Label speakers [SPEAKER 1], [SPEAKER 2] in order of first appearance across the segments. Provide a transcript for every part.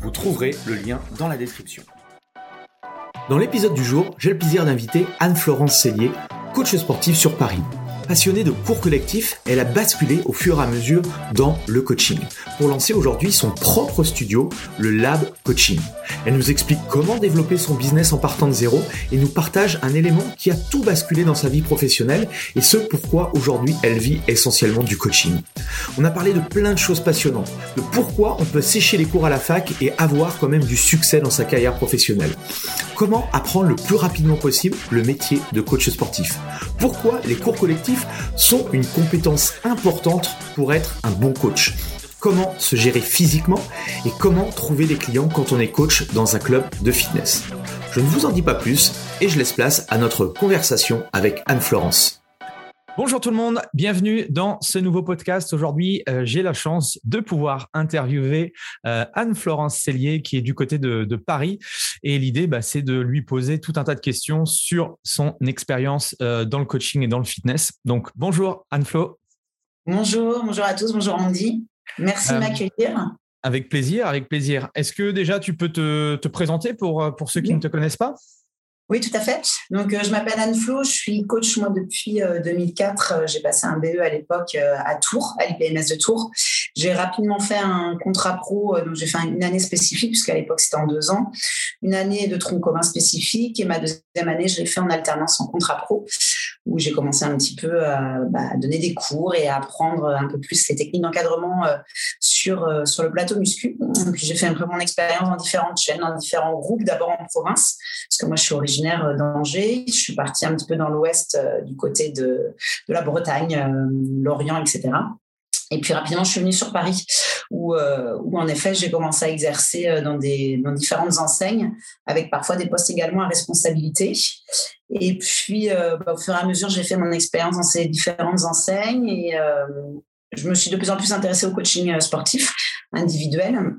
[SPEAKER 1] Vous trouverez le lien dans la description. Dans l'épisode du jour, j'ai le plaisir d'inviter Anne-Florence Cellier, coach sportif sur Paris. Passionnée de cours collectifs, elle a basculé au fur et à mesure dans le coaching pour lancer aujourd'hui son propre studio, le Lab Coaching. Elle nous explique comment développer son business en partant de zéro et nous partage un élément qui a tout basculé dans sa vie professionnelle et ce pourquoi aujourd'hui elle vit essentiellement du coaching. On a parlé de plein de choses passionnantes, de pourquoi on peut sécher les cours à la fac et avoir quand même du succès dans sa carrière professionnelle. Comment apprendre le plus rapidement possible le métier de coach sportif. Pourquoi les cours collectifs sont une compétence importante pour être un bon coach. Comment se gérer physiquement et comment trouver des clients quand on est coach dans un club de fitness. Je ne vous en dis pas plus et je laisse place à notre conversation avec Anne-Florence. Bonjour tout le monde, bienvenue dans ce nouveau podcast. Aujourd'hui, euh, j'ai la chance de pouvoir interviewer euh, Anne-Florence Cellier qui est du côté de, Paris. Et l'idée, bah, c'est de lui poser tout un tas de questions sur son expérience euh, dans le coaching et dans le fitness. Donc, bonjour Anne-Flo.
[SPEAKER 2] Bonjour, bonjour à tous, bonjour Andy. Merci de m'accueillir.
[SPEAKER 1] Avec plaisir, avec plaisir. Est-ce que déjà tu peux te, présenter pour, pour ceux qui ne te connaissent pas?
[SPEAKER 2] Oui, tout à fait. Donc, euh, je m'appelle Anne Flo, je suis coach moi depuis 2004. Euh, j'ai passé un BE à l'époque euh, à Tours, à l'IPMS de Tours. J'ai rapidement fait un contrat pro, donc j'ai fait une année spécifique puisqu'à l'époque c'était en deux ans, une année de tronc commun spécifique et ma deuxième année je l'ai fait en alternance en contrat pro où j'ai commencé un petit peu à, bah, donner des cours et à apprendre un peu plus les techniques d'encadrement sur sur le plateau muscu. J'ai fait un peu mon expérience dans différentes chaînes, dans différents groupes, d'abord en province parce que moi je suis originaire originaire d'Angers. Je suis partie un petit peu dans l'ouest, euh, du côté de, de la Bretagne, euh, l'Orient, etc. Et puis rapidement, je suis venue sur Paris, où, euh, où en effet, j'ai commencé à exercer dans, des, dans différentes enseignes, avec parfois des postes également à responsabilité. Et puis, bah, au fur et à mesure, j'ai fait mon expérience dans ces différentes enseignes et je me suis de plus en plus intéressée au coaching sportif individuel.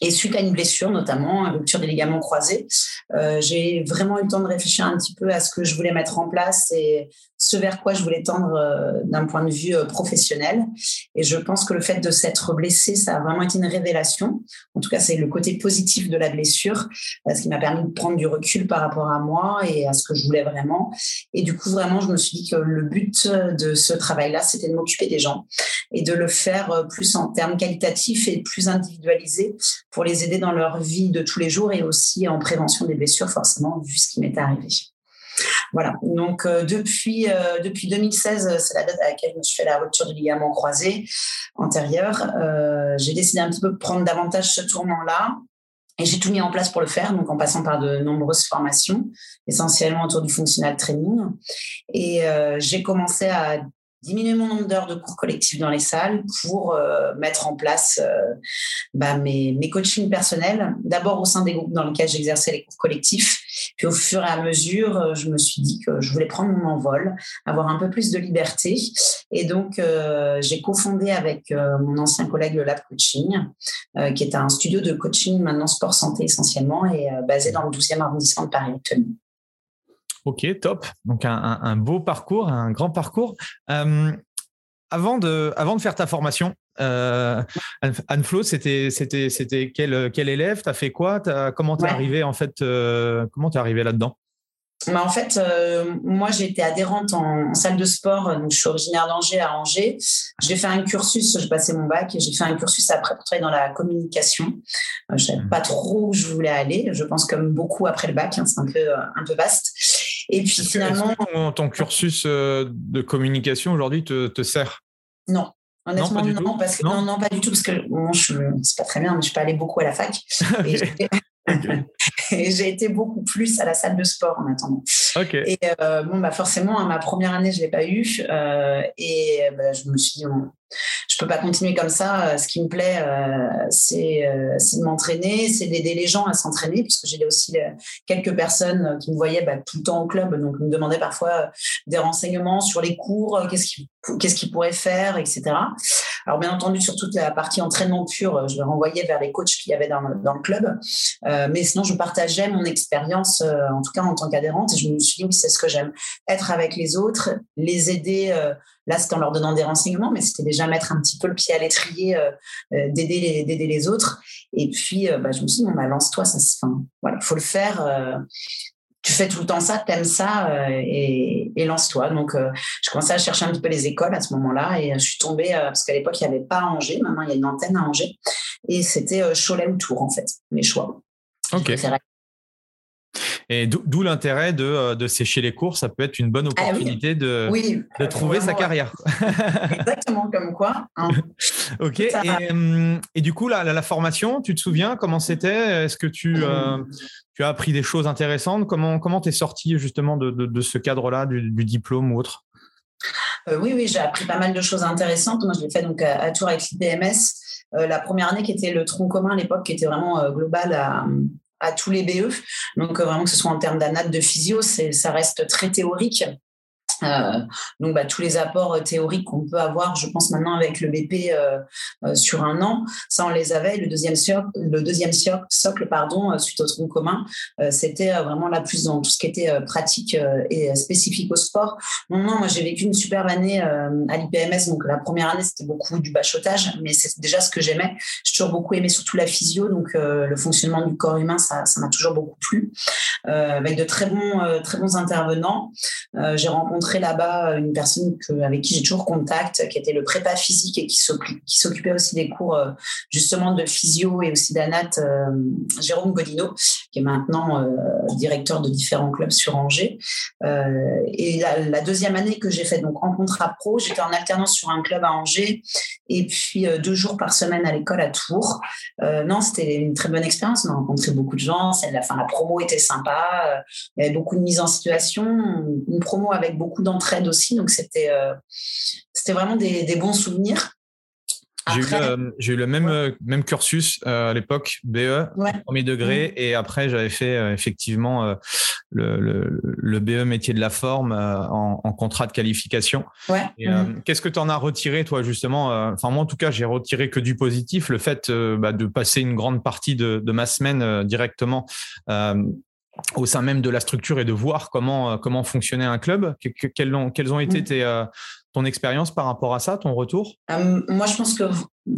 [SPEAKER 2] Et suite à une blessure, notamment, une rupture des ligaments croisés, euh, j'ai vraiment eu le temps de réfléchir un petit peu à ce que je voulais mettre en place et ce vers quoi je voulais tendre euh, d'un point de vue euh, professionnel. Et je pense que le fait de s'être blessé, ça a vraiment été une révélation. En tout cas, c'est le côté positif de la blessure, ce qui m'a permis de prendre du recul par rapport à moi et à ce que je voulais vraiment. Et du coup, vraiment, je me suis dit que le but de ce travail-là, c'était de m'occuper des gens et de le faire plus en termes qualitatifs et plus individualisés pour les aider dans leur vie de tous les jours et aussi en prévention des blessures, forcément, vu ce qui m'est arrivé. Voilà. Donc euh, depuis euh, depuis 2016, c'est la date à laquelle je me suis fait la rupture du ligament croisé antérieur. Euh, j'ai décidé un petit peu de prendre davantage ce tournant-là. Et j'ai tout mis en place pour le faire, donc en passant par de nombreuses formations, essentiellement autour du functional training. Et j'ai commencé à diminuer mon nombre d'heures de cours collectifs dans les salles pour euh, mettre en place euh, bah, mes, coachings personnels, d'abord au sein des groupes dans lesquels j'exerçais les cours collectifs. Puis au fur et à mesure, euh, je me suis dit que je voulais prendre mon envol, avoir un peu plus de liberté. Et donc, j'ai cofondé avec mon ancien collègue le Lab Coaching, qui est un studio de coaching maintenant sport santé essentiellement et basé dans le 12e arrondissement de Paris actuellement.
[SPEAKER 1] Ok, top. Donc un, beau parcours, un grand parcours. Euh, avant, de, avant de faire ta formation, euh, Anne-Flo, c'était, quel, quel élève? Tu as fait quoi? Comment tu es arrivé en fait euh, Comment tu es arrivé là-dedans?
[SPEAKER 2] Bah en fait, euh, moi, j'étais adhérente en, salle de sport. Donc, je suis originaire d'Angers à Angers. J'ai fait un cursus, j'ai passé mon bac et j'ai fait un cursus après pour travailler dans la communication. je ne savais mmh. pas trop où je voulais aller. Je pense comme beaucoup après le bac, hein, c'est un peu, un peu vaste.
[SPEAKER 1] Et puis finalement. ton, cursus euh, de communication aujourd'hui te, te, sert?
[SPEAKER 2] Non. Honnêtement, non, parce que, non, non, pas du tout, parce que bon, je c'est pas très bien, mais je suis pas allée beaucoup à la fac. et j'ai été beaucoup plus à la salle de sport en attendant. Et euh, bon, bah forcément, à ma première année, je l'ai pas eu. Euh, et bah, je me suis dit, je peux pas continuer comme ça. Ce qui me plaît, c'est de m'entraîner, c'est d'aider les gens à s'entraîner, puisque j'ai aussi quelques personnes qui me voyaient bah, tout le temps au club, donc me demandaient parfois des renseignements sur les cours, qu'est-ce qu'ils pourraient faire, etc. Alors bien entendu, sur toute la partie entraînement pur, je vais renvoyer vers les coachs qu'il y avait dans dans le club. mais sinon, je partageais mon expérience, en tout cas en tant qu'adhérente, et je me suis dit, oui, c'est ce que j'aime, être avec les autres, les aider. Là, c'était en leur donnant des renseignements, mais c'était déjà mettre un petit peu le pied à l'étrier, d'aider les, d'aider les autres. Et puis, bah, je me suis dit, bon, bah, lance-toi, ça, voilà, faut le faire tu fais tout le temps ça, t'aimes ça euh, et, lance-toi. Donc, euh, je commençais à chercher un petit peu les écoles à ce moment-là et je suis tombée, euh, parce qu'à l'époque, il n'y avait pas à Angers, maintenant il y a une antenne à Angers, et c'était Cholet ou Tours, en fait, mes choix.
[SPEAKER 3] Ok. Et d'où l'intérêt de, de, sécher les cours, ça peut être une bonne ah opportunité de, de trouver sa carrière.
[SPEAKER 2] Exactement, comme quoi. Hein.
[SPEAKER 3] ok, et, et, du coup, la, la, formation, tu te souviens comment c'était? Est-ce que tu, tu as appris des choses intéressantes? Comment comment t'es sorti justement de, de, ce cadre-là, du, diplôme ou autre?
[SPEAKER 2] Euh, Oui, oui, j'ai appris pas mal de choses intéressantes. Moi, je l'ai fait donc à, Tours avec l'IPMS. Euh, la première année qui était le tronc commun à l'époque, qui était vraiment euh, global à, à tous les BE. Donc vraiment que ce soit en termes d'anat, de physio, ça reste très théorique. Euh, donc, bah, tous les apports euh, théoriques qu'on peut avoir, je pense maintenant avec le BP euh, sur un an, ça on les avait. Le deuxième socle, pardon, suite au tronc commun, c'était vraiment la plus dans tout ce qui était pratique et spécifique au sport. Non, moi j'ai vécu une superbe année à l'IPMS. Donc la première année c'était beaucoup du bachotage, mais c'est déjà ce que j'aimais. J'ai toujours beaucoup aimé surtout la physio, donc le fonctionnement du corps humain, ça, ça m'a toujours beaucoup plu. avec de très bons, très bons intervenants, j'ai rencontré là-bas une personne avec qui j'ai toujours contact, qui était le prépa physique et qui s'occupait aussi des cours euh, justement de physio et aussi d'anat, euh, Jérôme Godino, qui est maintenant euh, directeur de différents clubs sur Angers. et la, deuxième année que j'ai fait donc en contrat pro, j'étais en alternance sur un club à Angers et puis deux jours par semaine à l'école à Tours. non, c'était une très bonne expérience. On a rencontré beaucoup de gens. La, la promo était sympa. il y avait beaucoup de mise en situation. Une promo avec beaucoup d'entraide aussi. Donc, c'était euh, c'était vraiment des, bons souvenirs.
[SPEAKER 3] J'ai eu, eu, le même, euh, même cursus euh, à l'époque, BE, premier degré, mmh. et après j'avais fait effectivement le, le, BE métier de la forme en, contrat de qualification. Mmh. Qu'est-ce que tu en as retiré, toi, justement Enfin, moi, en tout cas, j'ai retiré que du positif, le fait bah, de passer une grande partie de, de ma semaine directement au sein même de la structure et de voir comment, euh, comment fonctionnait un club. quelles, ont, quelles ont été mm. tes, euh, ton expérience par rapport à ça, ton retour?
[SPEAKER 2] Euh, Moi, je pense que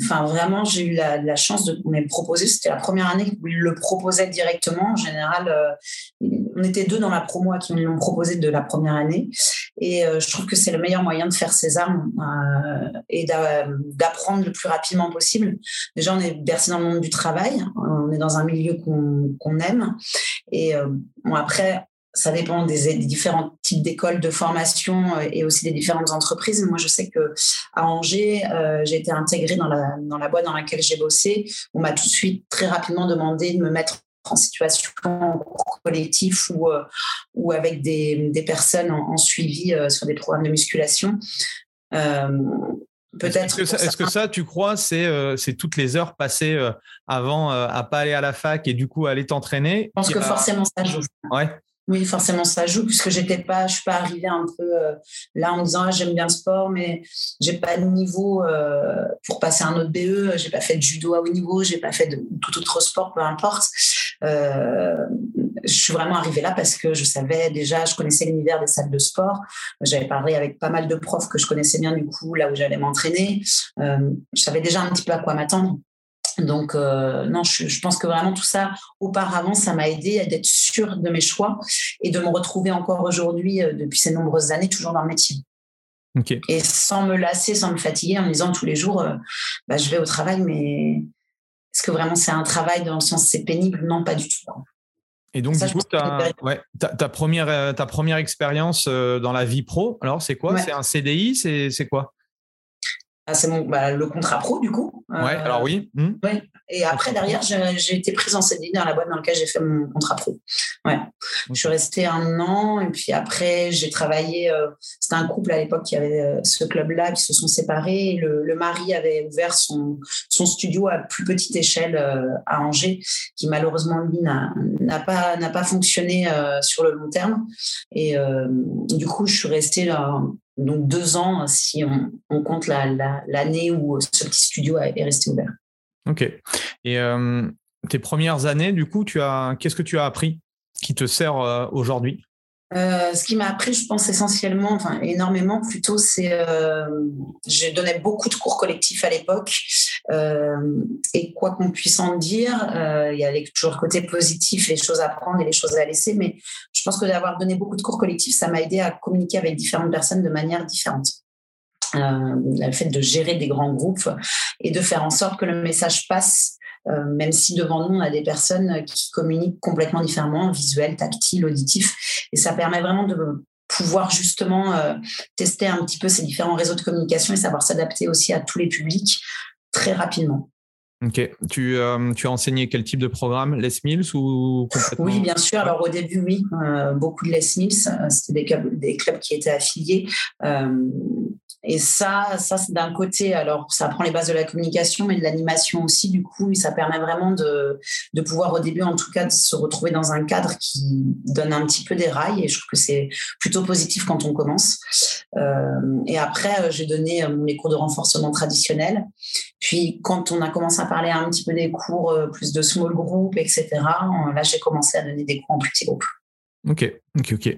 [SPEAKER 2] enfin, vraiment, j'ai eu la, chance de me proposer. C'était la première année où ils le proposaient directement. En général, on était deux dans la promo à qui on l'ont proposé de la première année. Et je trouve que c'est le meilleur moyen de faire ses armes et d'apprendre le plus rapidement possible. Déjà, on est bercé dans le monde du travail. On est dans un milieu qu'on aime. Et euh, bon, après, ça dépend des, différents types d'écoles de formation euh, et aussi des différentes entreprises. Moi, je sais que à Angers, euh, j'ai été intégrée dans la, dans la boîte dans laquelle j'ai bossé. On m'a tout de suite très rapidement demandé de me mettre en situation collectif ou, ou avec des, des personnes en, suivi sur des programmes de musculation.
[SPEAKER 3] Peut-être. Est-ce que, ça, tu crois, c'est euh, toutes les heures passées euh, avant euh, à pas aller à la fac et du coup aller t'entraîner?
[SPEAKER 2] Je pense que forcément ça joue.
[SPEAKER 3] Ouais.
[SPEAKER 2] Oui, forcément ça joue puisque j'étais pas, je suis pas arrivée un peu là en disant ah, j'aime bien le sport mais j'ai pas de niveau pour passer un autre BE, j'ai pas fait de judo à haut niveau, j'ai pas fait de tout autre sport, peu importe je suis vraiment arrivée là parce que je savais déjà, je connaissais l'univers des salles de sport. J'avais parlé avec pas mal de profs que je connaissais bien du coup, là où j'allais m'entraîner. Euh, je savais déjà un petit peu à quoi m'attendre. Donc, euh, non, je, pense que vraiment tout ça, auparavant, ça m'a aidé à d'être sûre de mes choix et de me retrouver encore aujourd'hui, euh, depuis ces nombreuses années, toujours dans le métier. Et sans me lasser, sans me fatiguer, en me disant tous les jours, bah, je vais au travail, mais est-ce que vraiment c'est un travail dans le sens c'est pénible? Non, pas du tout.
[SPEAKER 3] Et donc, du coup, ta, première, euh, ta première expérience euh, dans la vie pro, alors c'est quoi? C'est un CDI C'est quoi?
[SPEAKER 2] Ah, C'est bah, le contrat pro, du coup. Euh,
[SPEAKER 3] Ouais, alors oui.
[SPEAKER 2] Oui. Et après, derrière, j'ai été prise en CDI dans la boîte dans laquelle j'ai fait mon contrat pro. Ouais. Je suis restée un an et puis après, j'ai travaillé. Euh, c'était un couple à l'époque qui avait euh, ce club-là, qui se sont séparés. Le, mari avait ouvert son, son studio à plus petite échelle euh, à Angers, qui malheureusement, lui, n'a pas, pas fonctionné sur le long terme. Et du coup, je suis restée là, donc deux ans si on, compte l'année où ce petit studio est resté ouvert.
[SPEAKER 3] Ok. Et euh, tes premières années, du coup, tu as, qu'est-ce que tu as appris qui te sert euh, aujourd'hui?
[SPEAKER 2] Euh, ce qui m'a appris, je pense essentiellement, enfin énormément plutôt, c'est euh, j'ai donné beaucoup de cours collectifs à l'époque et quoi qu'on puisse en dire, il y a toujours le côté positif, les choses à prendre et les choses à laisser, mais je pense que d'avoir donné beaucoup de cours collectifs, ça m'a aidé à communiquer avec différentes personnes de manière différente. Euh, le fait de gérer des grands groupes et de faire en sorte que le message passe, euh, même si devant nous, on a des personnes qui communiquent complètement différemment, visuel, tactile, auditif. Et ça permet vraiment de pouvoir justement euh, tester un petit peu ces différents réseaux de communication et savoir s'adapter aussi à tous les publics très rapidement.
[SPEAKER 3] Ok. Tu, tu, as enseigné quel type de programme? Les Mills ou
[SPEAKER 2] Oui, bien sûr. Alors au début, oui, beaucoup de Les Mills. C'était des clubs, des clubs qui étaient affiliés. Et ça, ça c'est d'un côté, alors ça prend les bases de la communication, mais de l'animation aussi, du coup, et ça permet vraiment de, de pouvoir au début, en tout cas, de se retrouver dans un cadre qui donne un petit peu des rails, et je trouve que c'est plutôt positif quand on commence. Euh, et après, euh, j'ai donné euh, les cours de renforcement traditionnels. Puis, quand on a commencé à parler un petit peu des cours plus de small group, etc., là, j'ai commencé à donner des cours en petits groupes.
[SPEAKER 3] Ok, ok, ok.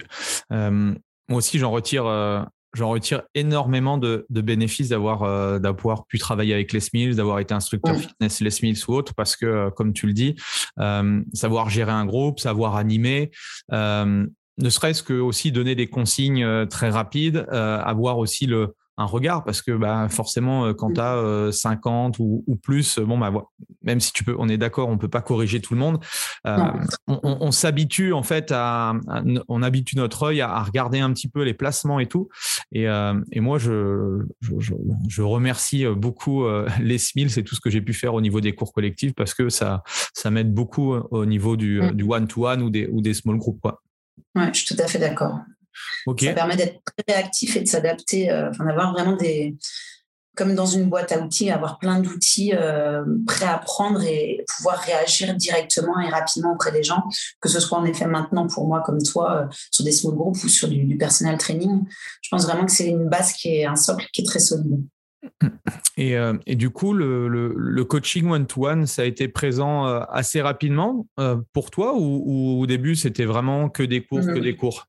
[SPEAKER 3] moi aussi, j'en retire j'en retire énormément de, bénéfices d'avoir euh, d'avoir pu travailler avec Les Mills, d'avoir été instructeur fitness Les Mills ou autre, parce que, euh, comme tu le dis, euh, savoir gérer un groupe, savoir animer, ne serait-ce que aussi donner des consignes très rapides, avoir aussi le un regard parce que bah, forcément euh, quand tu as 50 ou, plus bon bah même si tu peux on est d'accord on peut pas corriger tout le monde euh, on, s'habitue en fait à, on habitue notre œil à, regarder un petit peu les placements et tout. Et, euh, moi je, je, remercie beaucoup les SMIL c'est tout ce que j'ai pu faire au niveau des cours collectifs parce que ça ça m'aide beaucoup au niveau du, one to one ou des ou des small groups quoi.
[SPEAKER 2] Ouais, je suis tout à fait d'accord. Ça permet d'être réactif et de s'adapter, euh, enfin, d'avoir vraiment des, comme dans une boîte à outils, avoir plein d'outils euh, prêts à prendre et pouvoir réagir directement et rapidement auprès des gens, que ce soit en effet maintenant pour moi comme toi euh, sur des small groups ou sur du, du, personal training. Je pense vraiment que c'est une base qui est un socle qui est très solide.
[SPEAKER 3] Et, et du coup, le, le, coaching one-to-one, ça a été présent assez rapidement pour toi ou, au début, c'était vraiment que des cours, que mmh. des cours?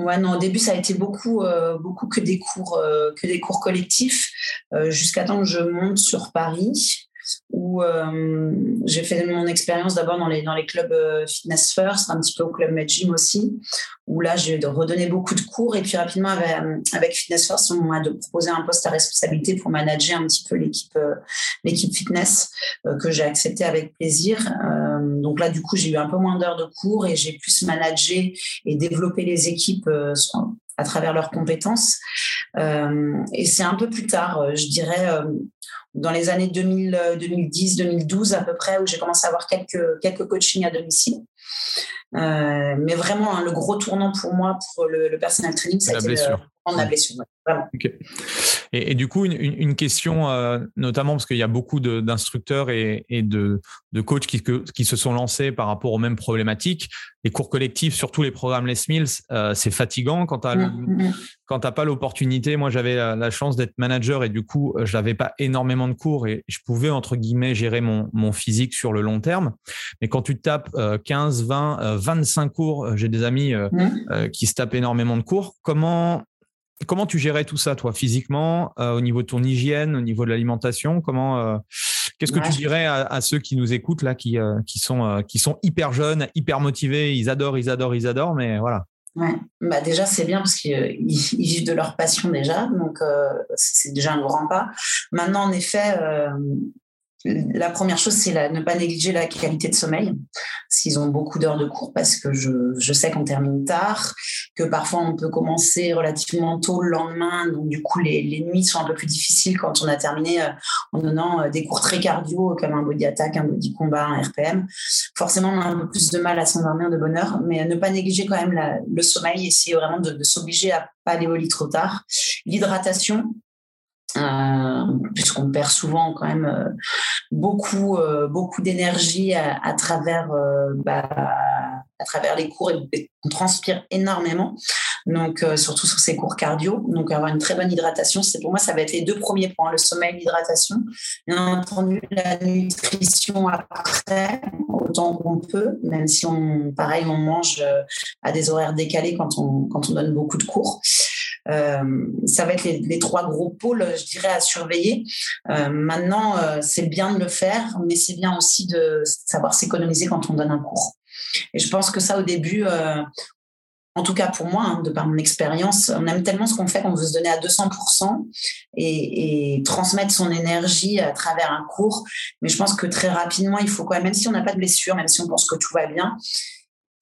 [SPEAKER 2] Ouais, non, au début, ça a été beaucoup, euh, beaucoup que des cours, euh, que des cours collectifs, euh, jusqu'à temps que je monte sur Paris où euh, j'ai fait mon expérience d'abord dans les, clubs euh, Fitness First, un petit peu au club Med Gym aussi, où là j'ai redonné beaucoup de cours et puis rapidement avec, avec Fitness First, on m'a proposé un poste à responsabilité pour manager un petit peu l'équipe euh, l'équipe fitness que j'ai accepté avec plaisir. donc là du coup j'ai eu un peu moins d'heures de cours et j'ai plus managé et développé les équipes à travers leurs compétences. et c'est un peu plus tard, je dirais, dans les années 2010, 2012 à peu près, où j'ai commencé à avoir quelques, quelques coachings à domicile. Euh, mais vraiment, hein, le gros tournant pour moi, pour le, le personal training, c'était la blessure.
[SPEAKER 3] Et, du coup, une, question, euh, notamment parce qu'il y a beaucoup d'instructeurs et, de, coachs qui, qui, se sont lancés par rapport aux mêmes problématiques. Les cours collectifs, surtout les programmes Les Mills, euh, c'est fatigant quand tu n'as mmh, mmh. pas l'opportunité. Moi, j'avais la, chance d'être manager et du coup, je n'avais pas énormément de cours et je pouvais, entre guillemets, gérer mon, mon physique sur le long terme. Mais quand tu tapes 15, 20, 25 cours, j'ai des amis mmh. qui se tapent énormément de cours, comment Comment tu gérais tout ça, toi, physiquement, euh, au niveau de ton hygiène, au niveau de l'alimentation? Comment euh, Qu'est-ce que tu dirais à, ceux qui nous écoutent là, qui, euh, qui sont qui sont hyper jeunes, hyper motivés, ils adorent, ils adorent, ils adorent, mais voilà.
[SPEAKER 2] Ouais. Bah déjà c'est bien parce qu'ils vivent de leur passion déjà, donc c'est déjà un grand pas. Maintenant en effet, la première chose, c'est ne pas négliger la qualité de sommeil, s'ils ont beaucoup d'heures de cours, parce que je, sais qu'on termine tard, que parfois on peut commencer relativement tôt le lendemain, donc du coup les, nuits sont un peu plus difficiles quand on a terminé euh, en donnant euh, des cours très cardio comme un body attack, un body combat, un RPM. Forcément, on a un peu plus de mal à s'endormir de bonne heure, mais ne pas négliger quand même le sommeil, essayer vraiment de, de s'obliger à pas aller au lit trop tard. L'hydratation, euh, puisqu'on perd souvent quand même euh, beaucoup, euh, beaucoup d'énergie à, travers, bah, à travers les cours et, on transpire énormément. Donc, surtout sur ces cours cardio. Donc, avoir une très bonne hydratation, c'est pour moi, ça va être les deux premiers points, le sommeil, l'hydratation. Bien entendu, la nutrition après, autant qu'on peut, même si on, pareil, on mange à des horaires décalés quand on, quand on donne beaucoup de cours. Euh, ça va être les, trois gros pôles, je dirais, à surveiller. Euh, maintenant, euh, c'est bien de le faire, mais c'est bien aussi de savoir s'économiser quand on donne un cours. Et je pense que ça, au début, en tout cas pour moi, hein, de par mon expérience, on aime tellement ce qu'on fait qu'on veut se donner à 200% et, et, transmettre son énergie à travers un cours. Mais je pense que très rapidement, il faut quand même, même si on n'a pas de blessure, même si on pense que tout va bien,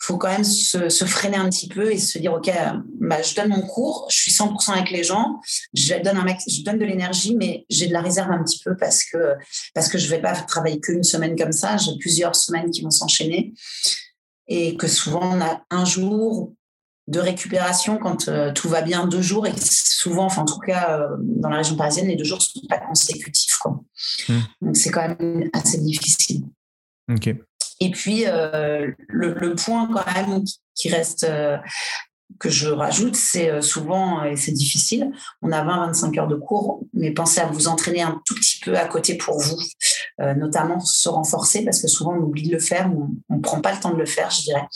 [SPEAKER 2] faut quand même se, freiner un petit peu et se dire ok bah, je donne mon cours je suis 100% avec les gens je donne un je donne de l'énergie mais j'ai de la réserve un petit peu parce que parce que je vais pas travailler qu'une semaine comme ça j'ai plusieurs semaines qui vont s'enchaîner et que souvent on a un jour de récupération quand euh, tout va bien deux jours et souvent enfin en tout cas euh, dans la région parisienne les deux jours sont pas consécutifs quoi. Mmh. donc c'est quand même assez difficile
[SPEAKER 1] ok
[SPEAKER 2] et puis, euh, le, point quand même qui reste, euh, que je rajoute, c'est euh, souvent, et c'est difficile, on a 20-25 heures de cours, mais pensez à vous entraîner un tout petit peu à côté pour vous, notamment se renforcer, parce que souvent on oublie de le faire, on ne prend pas le temps de le faire, je dirais.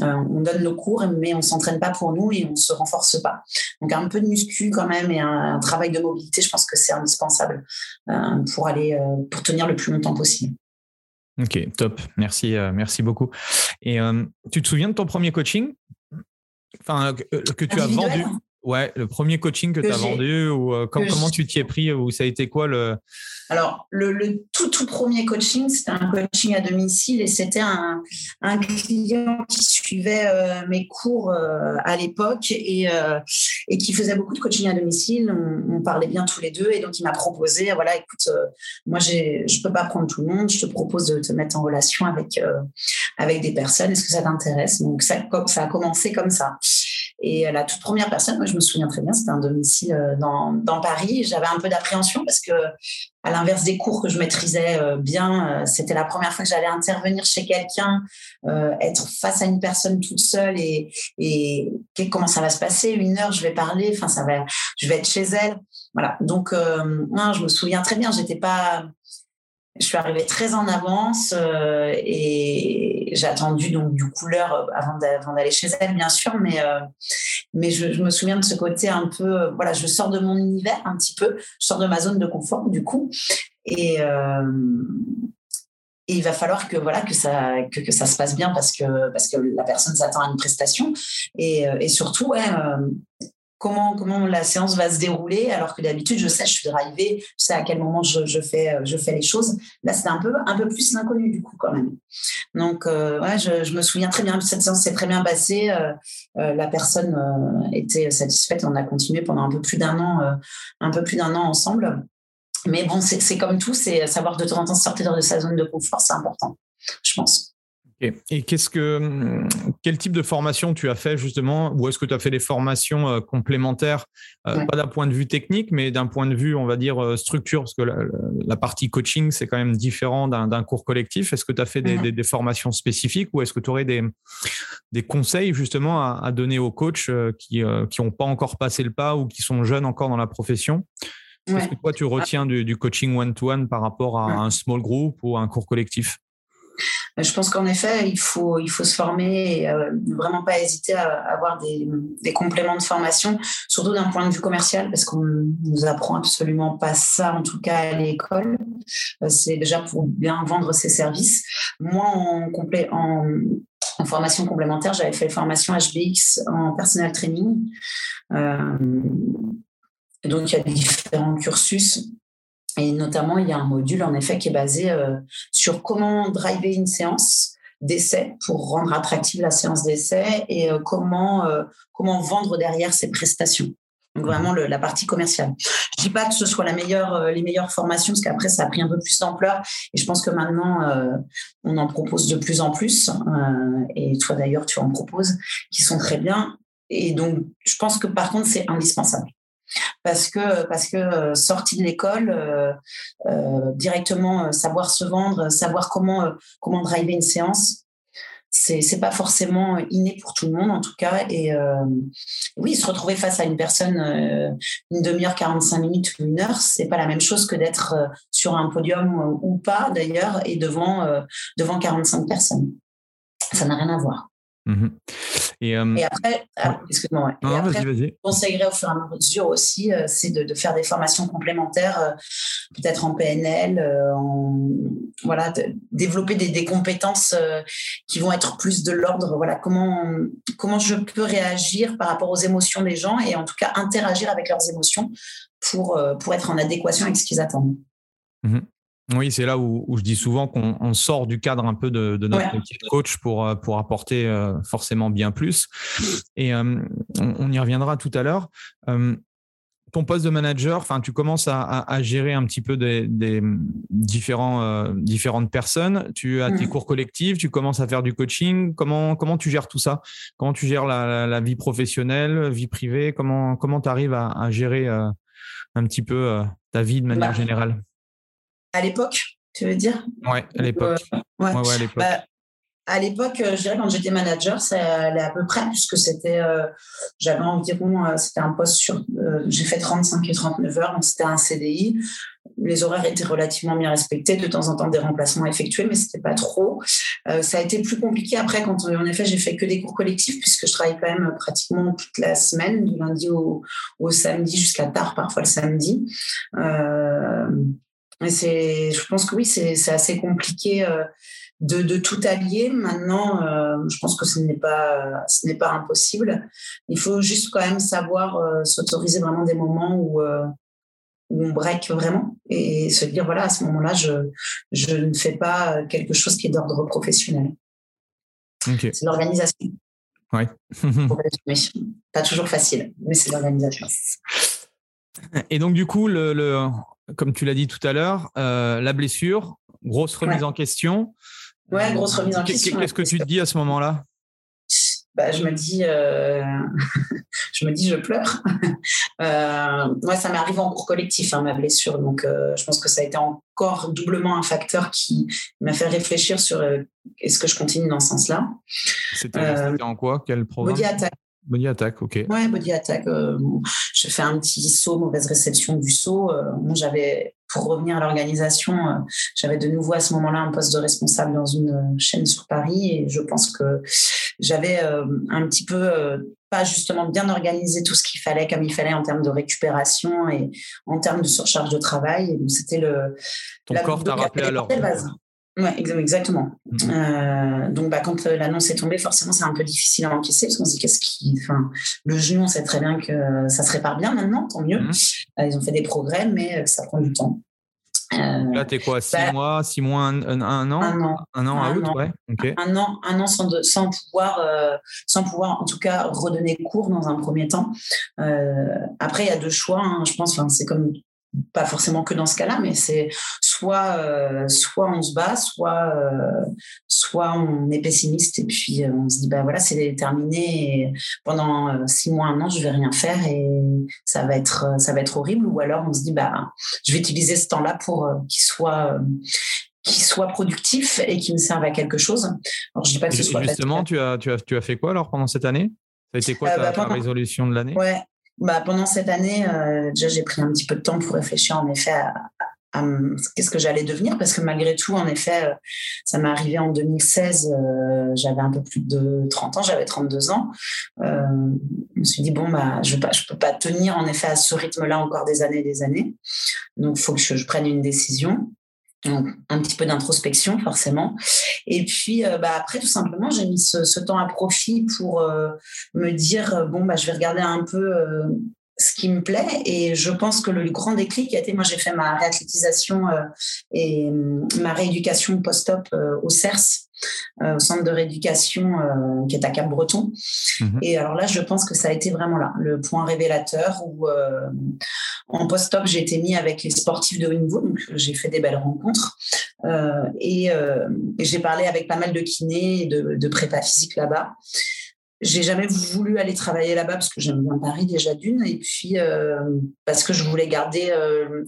[SPEAKER 2] on donne nos cours, mais on s'entraîne pas pour nous et on se renforce pas. Donc un peu de muscu quand même et un, un travail de mobilité, je pense que c'est indispensable pour aller, pour tenir le plus longtemps possible.
[SPEAKER 1] Ok, top. Merci, euh, merci beaucoup. Et euh, tu te souviens de ton premier coaching? Enfin, que, euh, tu as vendu Ouais, le premier coaching que, tu as vendu ou comment tu t'y es pris ou ça a été quoi le
[SPEAKER 2] alors, le, tout, tout premier coaching, c'était un coaching à domicile et c'était un, client qui suivait euh, mes cours euh, à l'époque et, euh, et qui faisait beaucoup de coaching à domicile. On, parlait bien tous les deux et donc il m'a proposé, voilà, écoute, moi je peux pas prendre tout le monde, je te propose de te mettre en relation avec, avec des personnes, est-ce que ça t'intéresse? Donc ça, ça a commencé comme ça. Et la toute première personne, moi je me souviens très bien, c'était un domicile dans, dans Paris. J'avais un peu d'appréhension parce que à l'inverse des cours que je maîtrisais euh, bien, euh, c'était la première fois que j'allais intervenir chez quelqu'un, euh, être face à une personne toute seule et, comment ça va se passer? Une heure, je vais parler, enfin ça va, je vais être chez elle, voilà. Donc, je me souviens très bien, j'étais pas je suis arrivée très en avance euh, et j'ai attendu donc du couleur euh, avant d'aller chez elle bien sûr mais euh, mais je, me souviens de ce côté un peu voilà je sors de mon univers un petit peu je sors de ma zone de confort du coup et, il va falloir que voilà que ça que, ça se passe bien parce que parce que la personne s'attend à une prestation et, surtout ouais, comment, la séance va se dérouler, alors que d'habitude, je sais, je suis drivée, je sais à quel moment je, fais, je fais les choses. Là, c'est un peu, plus l'inconnu, du coup, quand même. Donc, euh, je, me souviens très bien, cette séance s'est très bien passée. Euh, euh, la personne était satisfaite. On a continué pendant un peu plus d'un an, un peu plus d'un an ensemble. Mais bon, c'est comme tout, c'est savoir de temps en temps sortir de sa zone de confort, c'est important, je pense.
[SPEAKER 1] Et qu'est-ce que, hum, quel type de formation tu as fait justement? Ou est-ce que tu as fait des formations euh, complémentaires, euh, pas d'un point de vue technique, mais d'un point de vue, on va dire, euh, structure? Parce que la, partie coaching, c'est quand même différent d'un cours collectif. Est-ce que tu as fait des, formations spécifiques? Ou est-ce que tu aurais des, des conseils justement à, donner aux coachs qui n'ont pas encore passé le pas ou qui sont jeunes encore dans la profession? Est-ce que toi, tu retiens du, coaching one-to-one par rapport à un small group ou à un cours collectif?
[SPEAKER 2] Je pense qu'en effet, il faut, se former et euh, vraiment pas hésiter à, avoir des, compléments de formation, surtout d'un point de vue commercial, parce qu'on nous apprend absolument pas ça, en tout cas à l'école. Euh, c'est déjà pour bien vendre ses services. Moi, en, formation complémentaire, j'avais fait formation HBX en personal training. Euh, donc, il y a différents cursus Et notamment, il y a un module, en effet, qui est basé sur comment driver une séance d'essai pour rendre attractive la séance d'essai et comment, comment vendre derrière ses prestations. Donc vraiment le, la partie commerciale. Je dis pas que ce soit la meilleure, euh, les meilleures formations, parce qu'après ça a pris un peu plus d'ampleur. Et je pense que maintenant euh, on en propose de plus en plus. Euh, et toi d'ailleurs tu en proposes, qui sont très bien. Et donc je pense que par contre c'est indispensable. Parce que, parce que sorti de l'école, euh, directement savoir se vendre, savoir comment, comment driver une séance, c'est c'est pas forcément inné pour tout le monde en tout cas. Et euh, oui se retrouver face à une personne euh, une demi-heure 45 minutes ou une heure c'est pas la même chose que d'être euh, sur un podium ou pas d'ailleurs et devant devant 45 personnes. Ça n'a rien à voir
[SPEAKER 3] Mmh
[SPEAKER 2] et, après, ah, excuse-moi, ouais. après conseillerais au fur et à mesure aussi, euh, c'est de, de, faire des formations complémentaires, euh, peut-être en PNL, euh, en, voilà, de, développer des, des compétences qui vont être plus de l'ordre, voilà, comment, comment je peux réagir par rapport aux émotions des gens et en tout cas interagir avec leurs émotions pour, pour être en adéquation avec ce qu'ils attendent.
[SPEAKER 3] Mmh oui, c'est là où, je dis souvent qu'on sort du cadre un peu de, notre coach pour, euh, pour apporter euh, forcément bien plus. Et euh, on, y reviendra tout à l'heure. ton poste de manager, enfin, tu commences à, gérer un petit peu des, différents, différentes personnes. Tu as tes mmh. cours collectifs, tu commences à faire du coaching. Comment, comment tu gères tout ça? Comment tu gères la, vie professionnelle, vie privée? Comment tu arrives à, gérer un petit peu ta vie de manière bah, générale?
[SPEAKER 2] À l'époque, tu veux dire?
[SPEAKER 3] Oui, à l'époque.
[SPEAKER 2] Euh, ouais. à l'époque. Bah, à l'époque, euh, je dirais quand j'étais manager, ça allait à peu près, puisque c'était, euh, j'avais environ, c'était un poste sur, j'ai fait 35 et 39 heures, donc c'était un CDI. Les horaires étaient relativement bien respectés, de temps en temps des remplacements effectués, mais c'était pas trop. ça a été plus compliqué après quand, en effet, j'ai fait que des cours collectifs, puisque je travaille quand même pratiquement toute la semaine, du lundi au, au samedi jusqu'à tard, parfois le samedi. Mais c'est, je pense que oui, c'est assez compliqué euh, de, de, tout allier. Maintenant, euh, je pense que ce n'est pas, ce n'est pas impossible. Il faut juste quand même savoir euh, s'autoriser vraiment des moments où, où on break vraiment et se dire voilà, à ce moment-là, je, je ne fais pas quelque chose qui est d'ordre professionnel. C'est l'organisation.
[SPEAKER 3] Oui.
[SPEAKER 2] pas toujours facile, mais c'est l'organisation.
[SPEAKER 3] Et donc, du coup, le, le, comme tu l'as dit tout à l'heure, euh, la blessure, grosse remise en question.
[SPEAKER 2] Ouais, grosse remise en question.
[SPEAKER 3] Qu'est-ce que tu te dis à ce moment-là?
[SPEAKER 2] Bah, je me dis, euh, je me dis, je pleure. euh, moi, ça m'est arrivé en cours collectif, hein, ma blessure. Donc, euh, je pense que ça a été encore doublement un facteur qui m'a fait réfléchir sur est-ce que je continue dans ce sens-là?
[SPEAKER 3] C'était en quoi? Quel programme
[SPEAKER 2] Body Attack.
[SPEAKER 3] Body Attack, ok.
[SPEAKER 2] Ouais, Body Attack. Euh, je fais un petit saut, mauvaise réception du saut. Euh, j'avais, pour revenir à l'organisation, euh, j'avais de nouveau à ce moment-là un poste de responsable dans une euh, chaîne sur Paris et je pense que j'avais un petit peu pas justement bien organisé tout ce qu'il fallait comme il fallait en termes de récupération et en termes de surcharge de travail. C'était le.
[SPEAKER 3] Ton corps t'a rappelé à l'ordre.
[SPEAKER 2] Oui, exactement. Mhm. Euh, donc, bah, quand euh, l'annonce est tombée, forcément, c'est un peu difficile à encaisser parce qu'on se dit qu'est-ce qui. Enfin, le genou, on sait très bien que ça se répare bien maintenant, tant mieux. Mhm. Euh, ils ont fait des progrès, mais ça prend du temps.
[SPEAKER 3] Là, t'es quoi, six bah, mois, six mois, un, an,
[SPEAKER 2] un
[SPEAKER 3] an,
[SPEAKER 2] un
[SPEAKER 3] an
[SPEAKER 2] à
[SPEAKER 3] août,
[SPEAKER 2] ouais. Un an, un an sans, sans pouvoir, sans pouvoir, en tout cas, redonner cours dans un premier temps. après, il y a deux choix. Hein, je pense, enfin, c'est comme pas forcément que dans ce cas-là, mais c'est soit euh, soit on se bat, soit euh, soit on est pessimiste et puis euh, on se dit bah voilà c'est terminé et pendant six mois un an je vais rien faire et ça va être ça va être horrible. Ou alors on se dit bah je vais utiliser ce temps-là pour qu'il soit qui soit productif et qui me serve à quelque chose. Alors je dis pas que ce soit
[SPEAKER 3] justement tu as tu as tu as fait quoi alors pendant cette année? Ça a été quoi ta, bah, résolution de l'année?
[SPEAKER 2] Ouais, bah, pendant cette année, euh, déjà, j'ai pris un petit peu de temps pour réfléchir en effet à, qu'est-ce que j'allais devenir parce que malgré tout, en effet, euh, ça m'est arrivé en 2016, euh, j'avais un peu plus de 30 ans, j'avais 32 ans. je me suis dit, bon, bah, je ne peux pas tenir en effet à ce rythme-là encore des années et des années. Donc, il faut que je, prenne une décision un petit peu d'introspection forcément. Et puis euh, bah, après, tout simplement, j'ai mis ce, temps à profit pour euh, me dire, euh, bon, bah, je vais regarder un peu ce qui me plaît et je pense que le grand déclic a été, moi j'ai fait ma réathlétisation et ma rééducation post-op au CERS au centre de rééducation euh, qui est à Cap-Breton. Mhm. Et alors là, je pense que ça a été vraiment là, le point révélateur où euh, en post-op, j'ai été mis avec les sportifs de haut niveau, donc j'ai fait des belles rencontres. et, j'ai parlé avec pas mal de kinés et de, de prépa physique là-bas j'ai jamais voulu aller travailler là-bas parce que j'aime bien Paris déjà d'une et puis parce que je voulais garder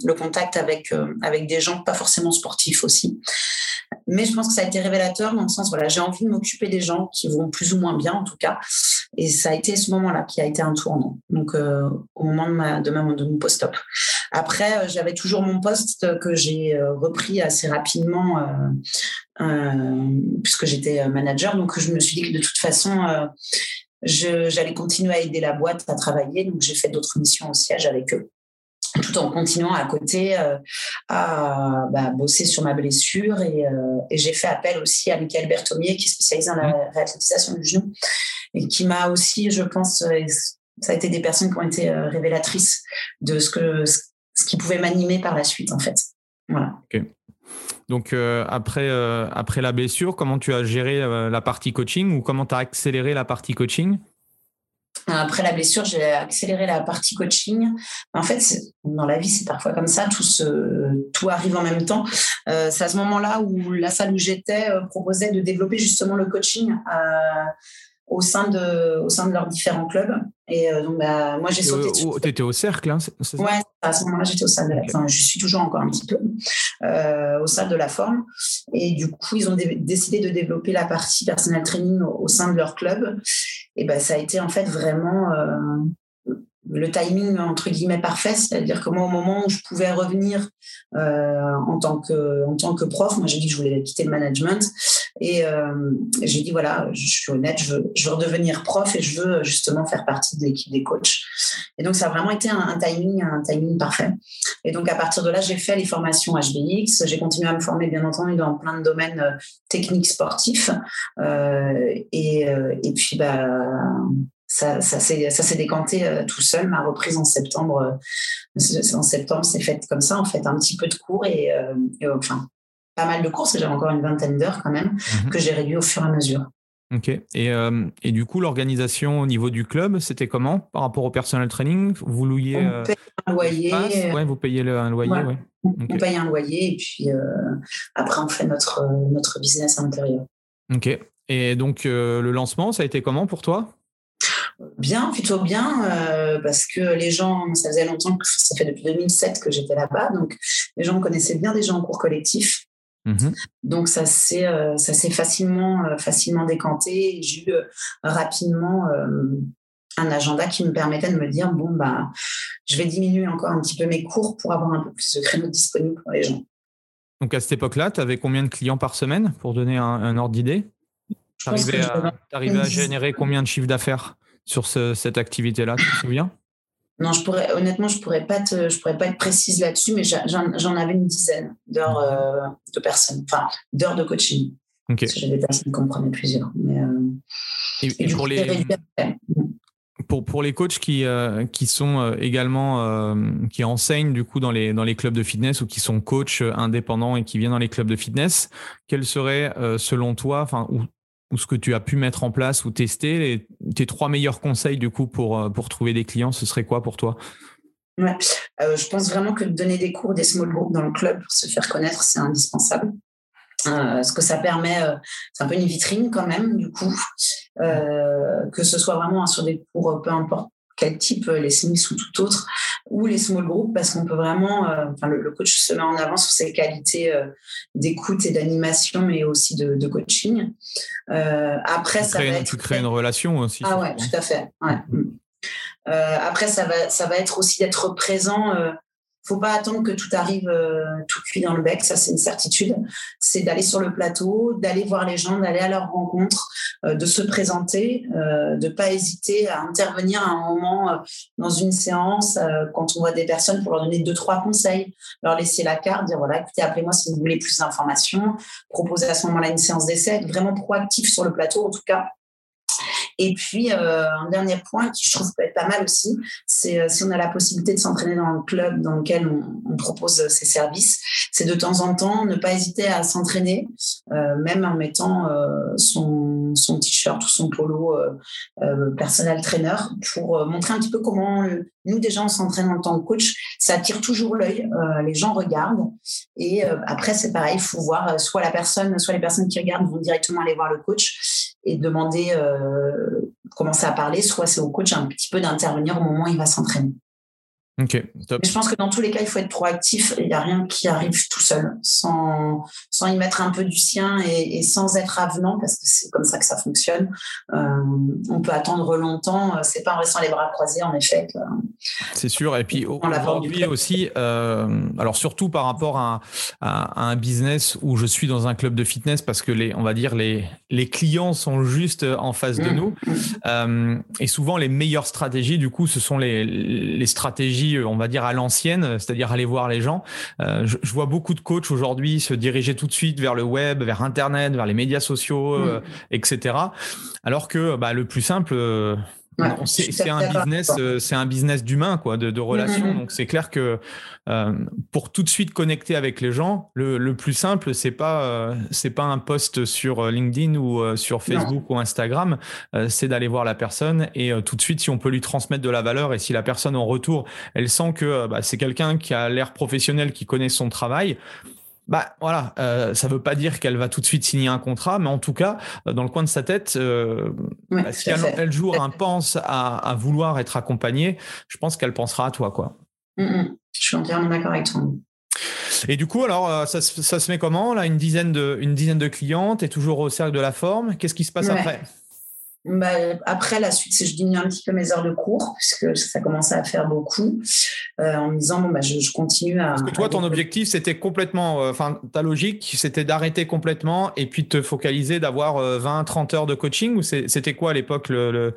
[SPEAKER 2] le contact avec avec des gens pas forcément sportifs aussi mais je pense que ça a été révélateur dans le sens, voilà, j'ai envie de m'occuper des gens qui vont plus ou moins bien, en tout cas. Et ça a été ce moment-là qui a été un tournant. Donc, euh, au moment de, ma, de, de mon post-op. Après, euh, j'avais toujours mon poste que j'ai euh, repris assez rapidement puisque j'étais manager. Donc, je me suis dit que de toute façon, j'allais continuer à aider la boîte à travailler. Donc, j'ai fait d'autres missions au siège avec eux tout en continuant à côté euh, à bah, bosser sur ma blessure. Euh, et, j'ai fait appel aussi à Michael Berthomier, qui est spécialisé dans la mmh. réathlétisation du genou, et qui m'a aussi, je pense, euh, ça a été des personnes qui ont été révélatrices de ce, que, ce qui pouvait m'animer par la suite, en fait. Voilà.
[SPEAKER 3] Donc, après, après la blessure, comment tu as géré la partie coaching ou comment tu as accéléré la partie coaching?
[SPEAKER 2] Après la blessure, j'ai accéléré la partie coaching. En fait, dans la vie, c'est parfois comme ça, tout, arrive en même temps. Euh, c'est à ce moment-là où la salle où j'étais euh, proposait de développer justement le coaching. Euh, au sein de au sein de leurs différents clubs. Et euh, donc bah, moi j'ai sauté
[SPEAKER 3] tu étais au cercle hein,
[SPEAKER 2] ouais à ce moment-là j'étais au sein de la enfin, je suis toujours encore un petit peu euh, au sein de la forme. Et du coup ils ont décidé de développer la partie personnel training au, sein de leur club. Et ben ça a été en fait vraiment euh, le timing entre guillemets parfait, c'est-à-dire que moi au moment où je pouvais revenir euh, en tant que en tant que prof, moi j'ai dit que je voulais quitter le management et euh, j'ai dit voilà, je suis honnête, je veux, redevenir prof et je veux justement faire partie de l'équipe des coachs. Et donc ça a vraiment été un, timing un timing parfait. Et donc à partir de là, j'ai fait les formations HBX, j'ai continué à me former bien entendu dans plein de domaines euh, techniques sportifs et, et puis bah ça, ça s'est décanté euh, tout seul. Ma reprise en septembre, euh, en septembre, c'est fait comme ça, en fait, un petit peu de cours et, euh, enfin, pas mal de cours, j'avais encore une vingtaine d'heures quand même, mhm. que j'ai réduit au fur et à mesure.
[SPEAKER 3] Ok. Et, et du coup, l'organisation au niveau du club, c'était comment? Par rapport au personnel training Vous louiez
[SPEAKER 2] on paye un loyer.
[SPEAKER 3] Ouais, vous payez le, un loyer. Ouais.
[SPEAKER 2] On paye un loyer et puis après, on fait notre, notre business à l'intérieur.
[SPEAKER 3] Ok. Et donc, le lancement, ça a été comment pour toi?
[SPEAKER 2] Bien, plutôt bien, euh, parce que les gens, ça faisait longtemps, que ça fait depuis 2007 que j'étais là-bas, donc les gens me connaissaient bien déjà en cours collectif. Mhm. Donc ça s'est euh, ça s'est facilement euh, facilement décanté. J'ai eu rapidement un agenda qui me permettait de me dire bon bah je vais diminuer encore un petit peu mes cours pour avoir un peu plus de créneaux disponibles pour les gens.
[SPEAKER 3] Donc à cette époque-là, tu avais combien de clients par semaine pour donner un, ordre d'idée? Tu arrivais, à, à générer combien de chiffres d'affaires? Sur cette activité-là, tu te souviens?
[SPEAKER 2] Non, je pourrais, honnêtement, je pourrais pas je pourrais pas être précise là-dessus, mais j'en avais une dizaine d'heures euh, de personnes, enfin d'heures de coaching. J'ai des personnes qui en prenaient plusieurs. Mais, euh,
[SPEAKER 3] et, pour, les, pour, pour, les coachs qui, euh, qui sont également, qui enseignent du coup dans les, dans les clubs de fitness ou qui sont coachs indépendants et qui viennent dans les clubs de fitness, quels seraient, selon toi, enfin, ou ce que tu as pu mettre en place ou tester, tes trois meilleurs conseils du coup pour, euh, pour trouver des clients, ce serait quoi pour toi?
[SPEAKER 2] Ouais. Euh, je pense vraiment que donner des cours, des small groups dans le club pour se faire connaître, c'est indispensable. Euh, ce que ça permet, c'est un peu une vitrine quand même, du coup, que ce soit vraiment sur des cours, peu importe quel type, les Smiths ou tout autre, ou les small groups, parce qu'on peut vraiment, euh, enfin, le, coach se met en avant sur ses qualités euh, d'écoute et d'animation, mais aussi de, coaching. Euh, après,
[SPEAKER 3] ça va être... Tu crées une relation aussi.
[SPEAKER 2] Ah ouais, tout à fait. Ouais. Mm. après, ça va, ça va être aussi d'être présent faut pas attendre que tout arrive euh, tout cuit dans le bec, ça c'est une certitude. C'est d'aller sur le plateau, d'aller voir les gens, d'aller à leur rencontre, euh, de se présenter, euh, de pas hésiter à intervenir à un moment euh, dans une séance quand on voit des personnes pour leur donner deux trois conseils, leur laisser la carte, dire voilà écoutez appelez-moi si vous voulez plus d'informations, proposer à ce moment-là une séance d'essai, vraiment proactif sur le plateau en tout cas Et puis, un dernier point qui je trouve peut être pas mal aussi, c'est si on a la possibilité de s'entraîner dans le club dans lequel on, propose ces services, c'est de temps en temps ne pas hésiter à s'entraîner, même en mettant son, son t-shirt ou son polo personnel trainer pour montrer un petit peu comment nous déjà on s'entraîne en tant que coach, ça attire toujours l'œil, les gens regardent. Et après c'est pareil, il faut voir soit la personne, soit les personnes qui regardent vont directement aller voir le coach et demander, euh, commencer à parler, soit c'est au coach un petit peu d'intervenir au moment où il va s'entraîner.
[SPEAKER 3] Ok,
[SPEAKER 2] top. je pense que dans tous les cas, il faut être proactif. Il n'y a rien qui arrive tout seul, sans, sans y mettre un peu du sien et, sans être avenant, parce que c'est comme ça que ça fonctionne. Euh, on peut attendre longtemps. C'est pas en restant les bras croisés, en effet.
[SPEAKER 3] C'est sûr. Et puis aujourd'hui aussi, euh, alors surtout par rapport à, à, un business où je suis dans un club de fitness, parce que les, on va dire les, les clients sont juste en face de mmh, nous. Mmh. Euh, et souvent, les meilleures stratégies, du coup, ce sont les, les stratégies euh, on va dire, à l'ancienne, c'est-à-dire aller voir les gens. Euh, je, vois beaucoup de coachs aujourd'hui se diriger tout de suite vers le web, vers Internet, vers les médias sociaux, euh, etc. Alors que bah, le plus simple, c'est un business, euh, c'est un business d'humain, quoi, de, de relations. Mm-hmm. Donc c'est clair que euh, pour tout de suite connecter avec les gens, le, le plus simple, c'est pas euh, c'est pas un post sur LinkedIn ou sur Facebook ou Instagram, c'est d'aller voir la personne et tout de suite, si on peut lui transmettre de la valeur et si la personne en retour, elle sent que bah, c'est quelqu'un qui a l'air professionnel, qui connaît son travail, bah voilà, euh, ça veut pas dire qu'elle va tout de suite signer un contrat, mais en tout cas, euh, dans le coin de sa tête, euh, bah, si elle, elle, jour un pense à, vouloir être accompagnée, je pense qu'elle pensera à toi, quoi.
[SPEAKER 2] Mm, mm. Je suis entièrement d'accord avec toi.
[SPEAKER 3] Et du coup, alors, ça, se met comment là Une dizaine de, une dizaine de clientes et toujours au cercle de la forme. Qu'est-ce qui se passe après?
[SPEAKER 2] Bah, après, la suite, c'est je diminue un petit peu mes heures de cours, puisque ça commençait à faire beaucoup, euh, en me disant, bon, bah, je, continue à.
[SPEAKER 3] Parce que toi, ton objectif, c'était complètement, euh, enfin, ta logique, c'était d'arrêter complètement et puis de te focaliser, d'avoir 20, euh, 30 heures de coaching, ou c'était quoi à l'époque le,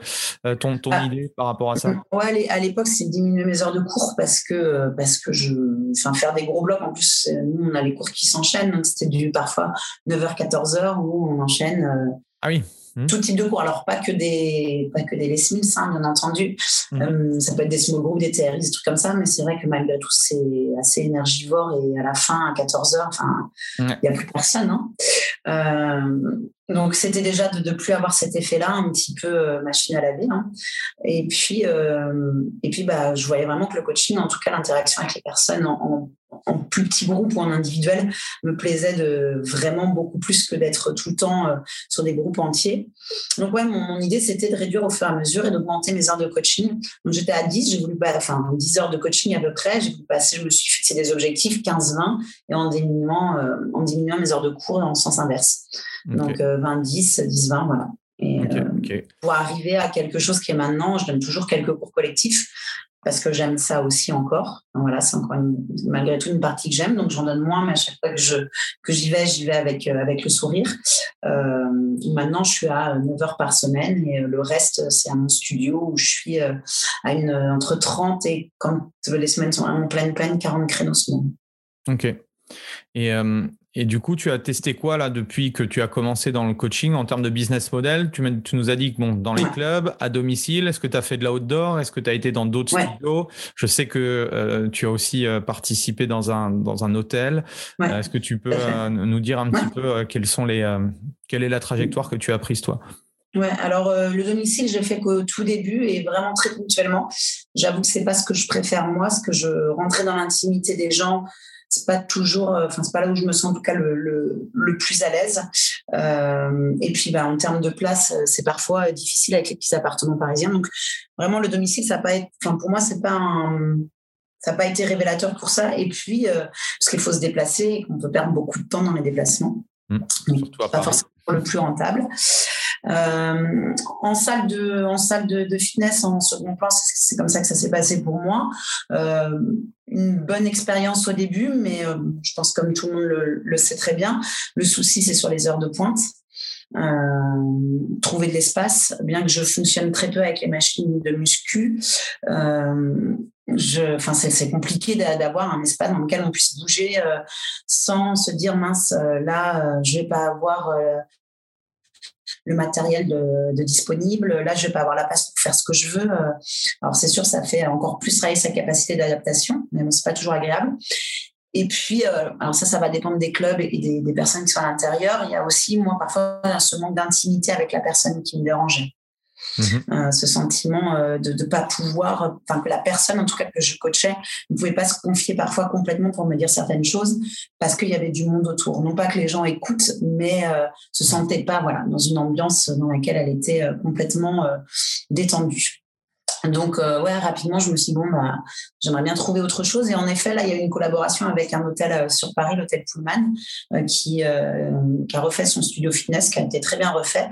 [SPEAKER 3] ton, ton ah. idée par rapport à ça?
[SPEAKER 2] Ouais, à l'époque, c'est diminuer mes heures de cours parce que, parce que je. Enfin, faire des gros blocs, en plus, nous, on a les cours qui s'enchaînent, donc c'était du parfois 9h, 14h où on enchaîne.
[SPEAKER 3] ah oui.
[SPEAKER 2] Hmm. Tout type de cours. Alors, pas que des, pas que des Les hein, bien entendu. Hmm. Euh, ça peut être des small groups, des TRI, des trucs comme ça, mais c'est vrai que malgré tout, c'est assez énergivore et à la fin, à 14 heures, enfin, il n'y a plus personne. Hein. Euh, donc, c'était déjà de ne plus avoir cet effet-là, un petit peu euh, machine à laver. Hein. Et puis, et puis bah, je voyais vraiment que le coaching, en tout cas l'interaction avec les personnes en, en plus petit groupe ou en individuel me plaisait de vraiment beaucoup plus que d'être tout le temps euh, sur des groupes entiers. Donc ouais, mon, idée c'était de réduire au fur et à mesure et d'augmenter mes heures de coaching. Donc j'étais à 10, j'ai voulu enfin 10 heures de coaching à peu près, j'ai voulu passer, je me suis fixé des objectifs 15-20 et en diminuant euh, en diminuant mes heures de cours dans le sens inverse. Donc 20-10, euh, 10-20 voilà. Et pour arriver à quelque chose qui est maintenant, je donne toujours quelques cours collectifs, parce que j'aime ça aussi encore. voilà, c'est encore malgré tout une partie que j'aime, donc j'en donne moins, mais à chaque fois que je que j'y vais, j'y vais avec euh, avec le sourire. Euh, maintenant, je suis à 9 heures par semaine et euh, le reste, c'est à mon studio où je suis à une entre 30 et quand les semaines sont vraiment pleines, pleines, 40 créneaux semaine.
[SPEAKER 3] Ok. Et et du coup, tu as testé quoi là depuis que tu as commencé dans le coaching en termes de business model? Tu, tu, nous as dit que bon, dans les clubs, à domicile, est-ce que tu as fait de l'outdoor? Est-ce que tu as été dans d'autres studios? Je sais que euh, tu as aussi euh, participé dans un, dans un hôtel. Euh, est-ce que tu peux nous dire un petit peu quelles sont les, quelle est la trajectoire que tu as prise toi?
[SPEAKER 2] Ouais, alors le domicile, j'ai fait qu'au tout début et vraiment très ponctuellement. J'avoue que c'est pas ce que je préfère moi, ce que je rentrais dans l'intimité des gens, c'est pas toujours, euh, enfin c'est pas là où je me sens en tout cas le, le, plus à l'aise. Euh, et puis bah, en termes de place, euh, c'est parfois difficile avec les petits appartements parisiens. Donc vraiment le domicile, ça pas enfin pour moi c'est pas un, ça n'a pas été révélateur pour ça. Et puis, parce qu'il faut se déplacer qu'on peut perdre beaucoup de temps dans les déplacements. Mmh. pas forcément le plus rentable. Euh, en salle de en salle de, fitness en second plan, c'est comme ça que ça s'est passé pour moi. Euh, une bonne expérience au début, mais euh, je pense comme tout le monde le, sait très bien, le souci c'est sur les heures de pointe. trouver de l'espace, bien que je fonctionne très peu avec les machines de muscu, je, enfin, c'est compliqué d'avoir un espace dans lequel on puisse bouger sans se dire mince, là, je vais pas avoir le matériel de, disponible. Là, je vais pas avoir la place pour faire ce que je veux. Alors c'est sûr, ça fait encore plus travailler sa capacité d'adaptation, mais bon, c'est pas toujours agréable. Et puis, alors ça, ça va dépendre des clubs et des, personnes qui sont à l'intérieur. Il y a aussi, moi, parfois, ce manque d'intimité avec la personne qui me dérangeait. Mhm. Euh, ce sentiment euh, de ne pas pouvoir, enfin que la personne en tout cas que je coachais ne pouvait pas se confier parfois complètement pour me dire certaines choses parce qu'il y avait du monde autour. Non pas que les gens écoutent, mais euh, se sentaient pas voilà dans une ambiance dans laquelle elle était complètement détendue. Donc, euh, ouais, rapidement, je me suis dit, bon, bah, j'aimerais bien trouver autre chose. Et en effet, là, il y a eu une collaboration avec un hôtel euh, sur Paris, l'hôtel Pullman, euh, qui, qui, a refait son studio fitness, qui a été très bien refait,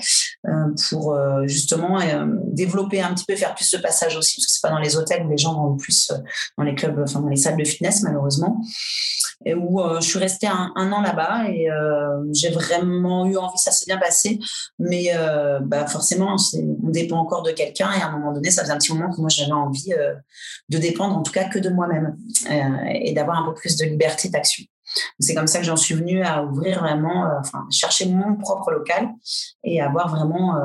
[SPEAKER 2] pour justement développer un petit peu, faire plus de passage aussi, parce que c'est pas dans les hôtels où les gens vont plus dans les clubs, enfin, dans les salles de fitness, malheureusement et où je suis restée un, an là-bas et j'ai vraiment eu envie, ça s'est bien passé, mais bah forcément, on dépend encore de quelqu'un et à un moment donné, ça faisait un petit moment que moi j'avais envie de dépendre en tout cas que de moi-même et d'avoir un peu plus de liberté d'action. C'est comme ça que j'en suis venue à ouvrir vraiment, enfin, chercher mon propre local et avoir vraiment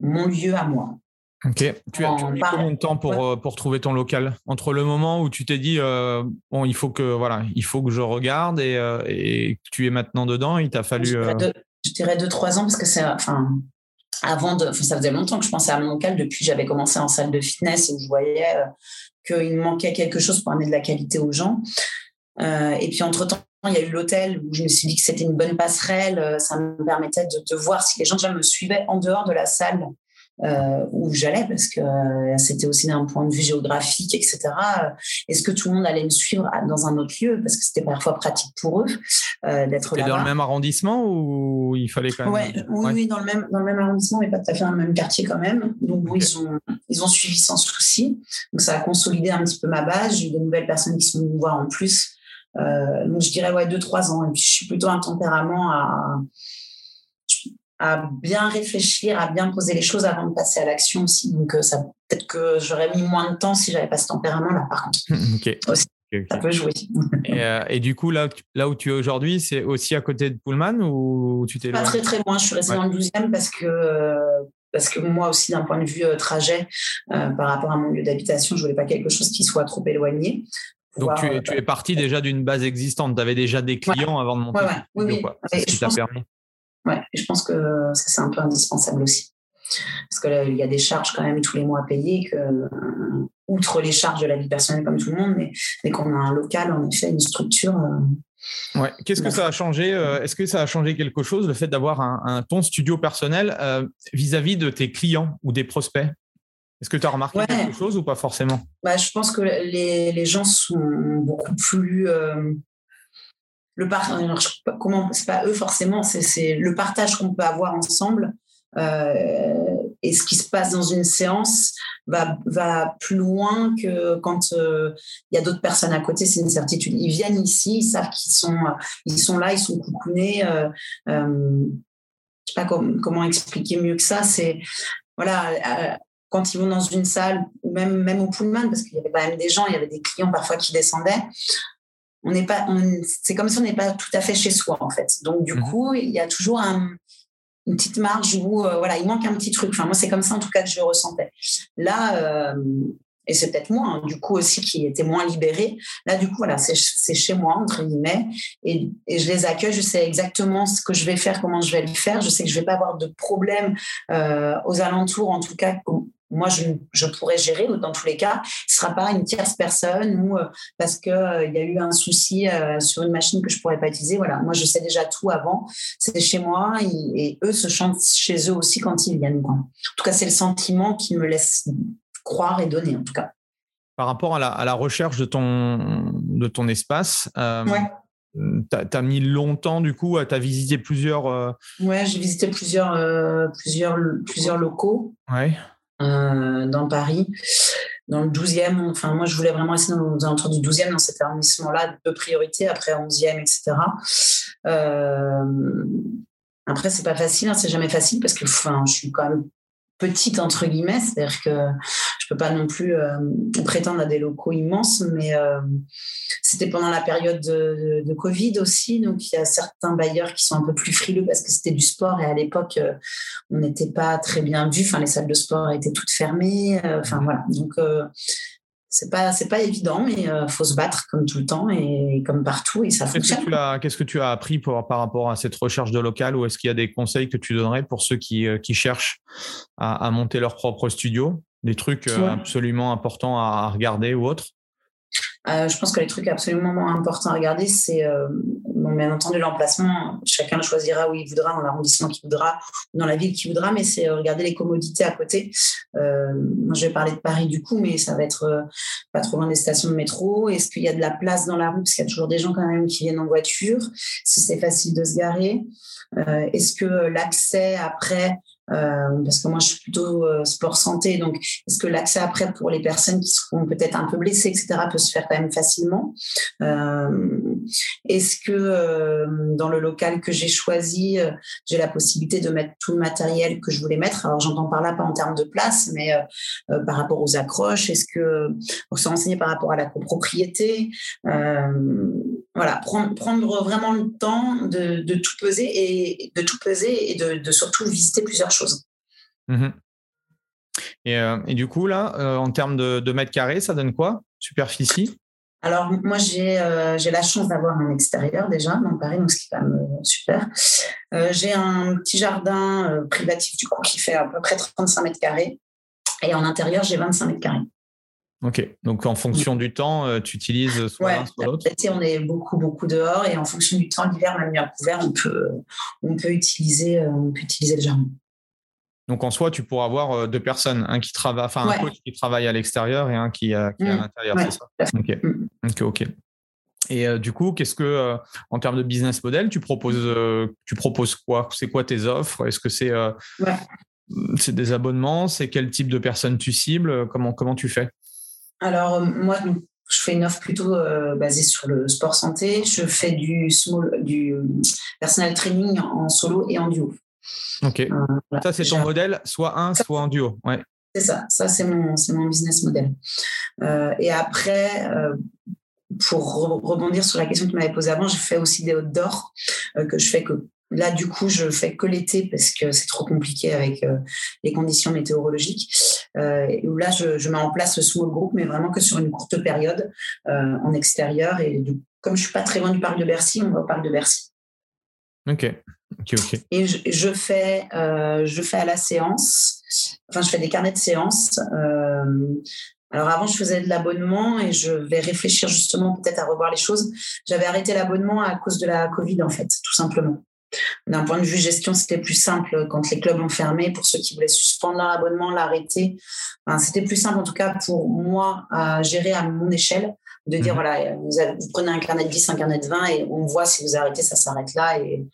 [SPEAKER 2] mon lieu à moi.
[SPEAKER 3] Ok. Tu as, mis combien de temps pour, euh, pour trouver ton local? Entre le moment où tu t'es dit, euh, bon, il faut que, voilà, il faut que je regarde et, euh, et tu es maintenant dedans, il t'a fallu.
[SPEAKER 2] Je dirais, deux, trois ans parce que c'est. Enfin, avant de. ça faisait longtemps que je pensais à mon local depuis j'avais commencé en salle de fitness où je voyais qu'il manquait quelque chose pour amener de la qualité aux gens. et puis, entre-temps, il y a eu l'hôtel où je me suis dit que c'était une bonne passerelle. Ça me permettait de, de voir si les gens déjà me suivaient en dehors de la salle euh, où j'allais parce que euh, c'était aussi d'un point de vue géographique, etc. Est-ce que tout le monde allait me suivre dans un autre lieu? Parce que c'était parfois pratique pour eux euh, d'être là.
[SPEAKER 3] dans le même arrondissement ou il fallait quand même
[SPEAKER 2] oui, oui, dans le même dans le même arrondissement, mais pas tout à fait dans le même quartier quand même. Donc ils ont ils ont suivi sans souci. Donc ça a consolidé un petit peu ma base. J'ai eu de nouvelles personnes qui sont venues me voir en plus. Euh, donc je dirais ouais deux trois ans. Et puis je suis plutôt un tempérament à à bien réfléchir, à bien poser les choses avant de passer à l'action aussi. Donc, euh, ça peut-être que j'aurais mis moins de temps si j'avais pas ce tempérament-là, par contre.
[SPEAKER 3] ok.
[SPEAKER 2] Ça peut jouer.
[SPEAKER 3] Euh, et, du coup, là, là où tu es aujourd'hui, c'est aussi à côté de Pullman ou tu t'es
[SPEAKER 2] Pas très très loin. Je suis restée dans le 12e parce que parce que moi aussi, d'un point de vue euh, trajet, par rapport à mon lieu d'habitation, je voulais pas quelque chose qui soit trop éloigné.
[SPEAKER 3] Donc tu es, tu es parti déjà d'une base existante. Tu avais déjà des clients avant de monter.
[SPEAKER 2] Ouais, oui, oui. C'est ce qui t'a permis. Ouais, je pense que c'est un peu indispensable aussi. Parce qu'il y a des charges quand même tous les mois à payer, que, euh, outre les charges de la vie personnelle comme tout le monde, mais, qu'on a un local, en effet, une structure.
[SPEAKER 3] Euh, ouais. Qu'est-ce que ça a changé euh, Est-ce que ça a changé quelque chose, le fait d'avoir un, ton studio personnel vis-à-vis de tes clients ou des prospects? Est-ce que tu as remarqué quelque chose ou pas forcément?
[SPEAKER 2] Bah, Je pense que les, les gens sont beaucoup plus le comment c'est pas eux forcément, c'est le partage qu'on peut avoir ensemble. Euh, et ce qui se passe dans une séance va, va plus loin que quand euh, il y a d'autres personnes à côté, c'est une certitude. Ils viennent ici, ils savent qu'ils sont, ils sont là, ils sont coucounés. Euh, euh, je sais pas comment expliquer mieux que ça. C'est voilà, euh, quand ils vont dans une salle même même au Pullman, parce qu'il y avait quand même des gens, il y avait des clients parfois qui descendaient on n'est pas, c'est comme si on n'est pas tout à fait chez soi en fait. Donc du mhm. coup, il y a toujours une petite marge où euh, voilà, il manque un petit truc. Enfin moi, c'est comme ça en tout cas que je le ressentais. Là, euh, et c'est peut-être moi hein, du coup aussi qui était moins libérée. Là, du coup, voilà, c'est chez moi entre guillemets, et, je les accueille. Je sais exactement ce que je vais faire, comment je vais le faire. Je sais que je vais pas avoir de problème euh, aux alentours, en tout cas moi, je, je, pourrais gérer, dans tous les cas, ce ne sera pas une tierce personne ou euh, parce qu'il euh, il y a eu un souci euh, sur une machine que je ne pourrais pas utiliser. Voilà, moi, je sais déjà tout avant. C'est chez moi et, eux se chantent chez eux aussi quand ils viennent. En tout cas, c'est le sentiment qui me laisse croire et donner, en tout cas.
[SPEAKER 3] Par rapport à la, à la recherche de ton, de ton espace, ouais. Tu as, mis longtemps, du coup, tu as visité plusieurs.
[SPEAKER 2] Ouais, j'ai visité plusieurs, plusieurs, plusieurs locaux.
[SPEAKER 3] Ouais.
[SPEAKER 2] Euh, dans Paris, dans le 12e. Enfin, moi, je voulais vraiment rester dans, alentours du 12e, dans cet arrondissement-là, de priorité, après 11e, etc. Euh, après, c'est pas facile, hein, c'est jamais facile parce que enfin, je suis quand même petite entre guillemets, c'est-à-dire que je peux pas non plus prétendre à des locaux immenses, mais c'était pendant la période de, de, Covid aussi, donc il y a certains bailleurs qui sont un peu plus frileux parce que c'était du sport et à l'époque on n'était pas très bien vu. Enfin, les salles de sport étaient toutes fermées. Enfin voilà, donc c'est pas c'est pas évident, mais il euh, faut se battre comme tout le temps et comme partout et ça
[SPEAKER 3] fonctionne. Qu'est-ce que tu as appris par rapport à cette recherche de local ou est-ce qu'il y a des conseils que tu donnerais pour ceux qui, euh, qui cherchent à, monter leur propre studio, des trucs euh, absolument importants à regarder ou autres
[SPEAKER 2] euh, je pense que les trucs absolument importants à regarder, c'est euh, bien entendu l'emplacement. Chacun le choisira où il voudra, dans l'arrondissement qu'il voudra, dans la ville qu'il voudra, mais c'est euh, regarder les commodités à côté. moi, je vais parler de Paris du coup, mais ça va être pas trop loin des stations de métro. Est-ce qu'il y a de la place dans la rue? Parce qu'il y a toujours des gens quand même qui viennent en voiture. Que c'est facile de se garer Est-ce que l'accès après euh, parce que moi je suis plutôt euh, sport santé, donc est-ce que l'accès après pour les personnes qui seront peut-être un peu blessées, etc., peut se faire quand même facilement? Euh, Est-ce que euh, dans le local que j'ai choisi, euh, j'ai la possibilité de mettre tout le matériel que je voulais mettre? Alors j'entends par là pas en termes de place, mais par rapport aux accroches. Est-ce que on se renseigner par rapport à la copropriété Voilà, prendre, prendre, vraiment le temps de, de, tout peser et de tout peser et de, de surtout visiter plusieurs
[SPEAKER 3] Mmh euh, et, du coup, là, euh, en termes de, mètres carrés, ça donne quoi? Superficie?
[SPEAKER 2] Alors, moi, euh, j'ai la chance d'avoir un extérieur déjà dans Paris, donc ce qui est quand même super. j'ai un petit jardin privatif du coup qui fait à peu près 35 mètres carrés. Et en intérieur, j'ai 25 mètres carrés.
[SPEAKER 3] Ok, donc en fonction du temps, tu utilises soit l'un, soit l'autre?
[SPEAKER 2] On est beaucoup, beaucoup dehors et en fonction du temps, l'hiver, même bien couvert, on peut, on peut, utiliser, on peut utiliser le jardin.
[SPEAKER 3] Donc en soi, tu pourras avoir euh, deux personnes, un qui travaille, enfin un coach qui travaille à l'extérieur et un qui, euh, est à mmh. l'intérieur, c'est ça? Ok, mmh. ok, ok. Et euh, du coup, qu'est-ce que, en termes de business model, tu proposes, tu proposes quoi? C'est quoi tes offres? Est-ce que c'est c'est des abonnements? C'est quel type de personnes tu cibles? Comment comment tu fais?
[SPEAKER 2] Alors moi, je fais une offre plutôt basée sur le sport santé. Je fais du small, du personal training en solo et en duo.
[SPEAKER 3] Ok. Euh, ça, c'est ton modèle, soit un, soit en duo. Ouais.
[SPEAKER 2] C'est ça. Ça, c'est mon, mon business model. Euh, et après, euh, pour rebondir sur la question que tu m'avais posée avant, je fais aussi des d'or que je fais que Là, du coup, je fais que l'été parce que c'est trop compliqué avec les conditions météorologiques. où là, je, mets en place le small group, mais vraiment que sur une courte période en extérieur. Et comme je suis pas très loin du parc de Bercy, on va au parc de Bercy.
[SPEAKER 3] Ok.
[SPEAKER 2] Et je, fais, euh, je fais à la séance, enfin, je fais des carnets de séance. Euh, alors avant, je faisais de l'abonnement et je vais réfléchir justement peut-être à revoir les choses. J'avais arrêté l'abonnement à cause de la Covid, en fait, tout simplement. D'un point de vue gestion, c'était plus simple quand les clubs ont fermé. Pour ceux qui voulaient suspendre leur abonnement, l'arrêter, c'était plus simple en tout cas pour moi à gérer à mon échelle de dire mhm. voilà, vous, vous, prenez un carnet de 10, un carnet de 20 et on voit si vous arrêtez, ça s'arrête là et,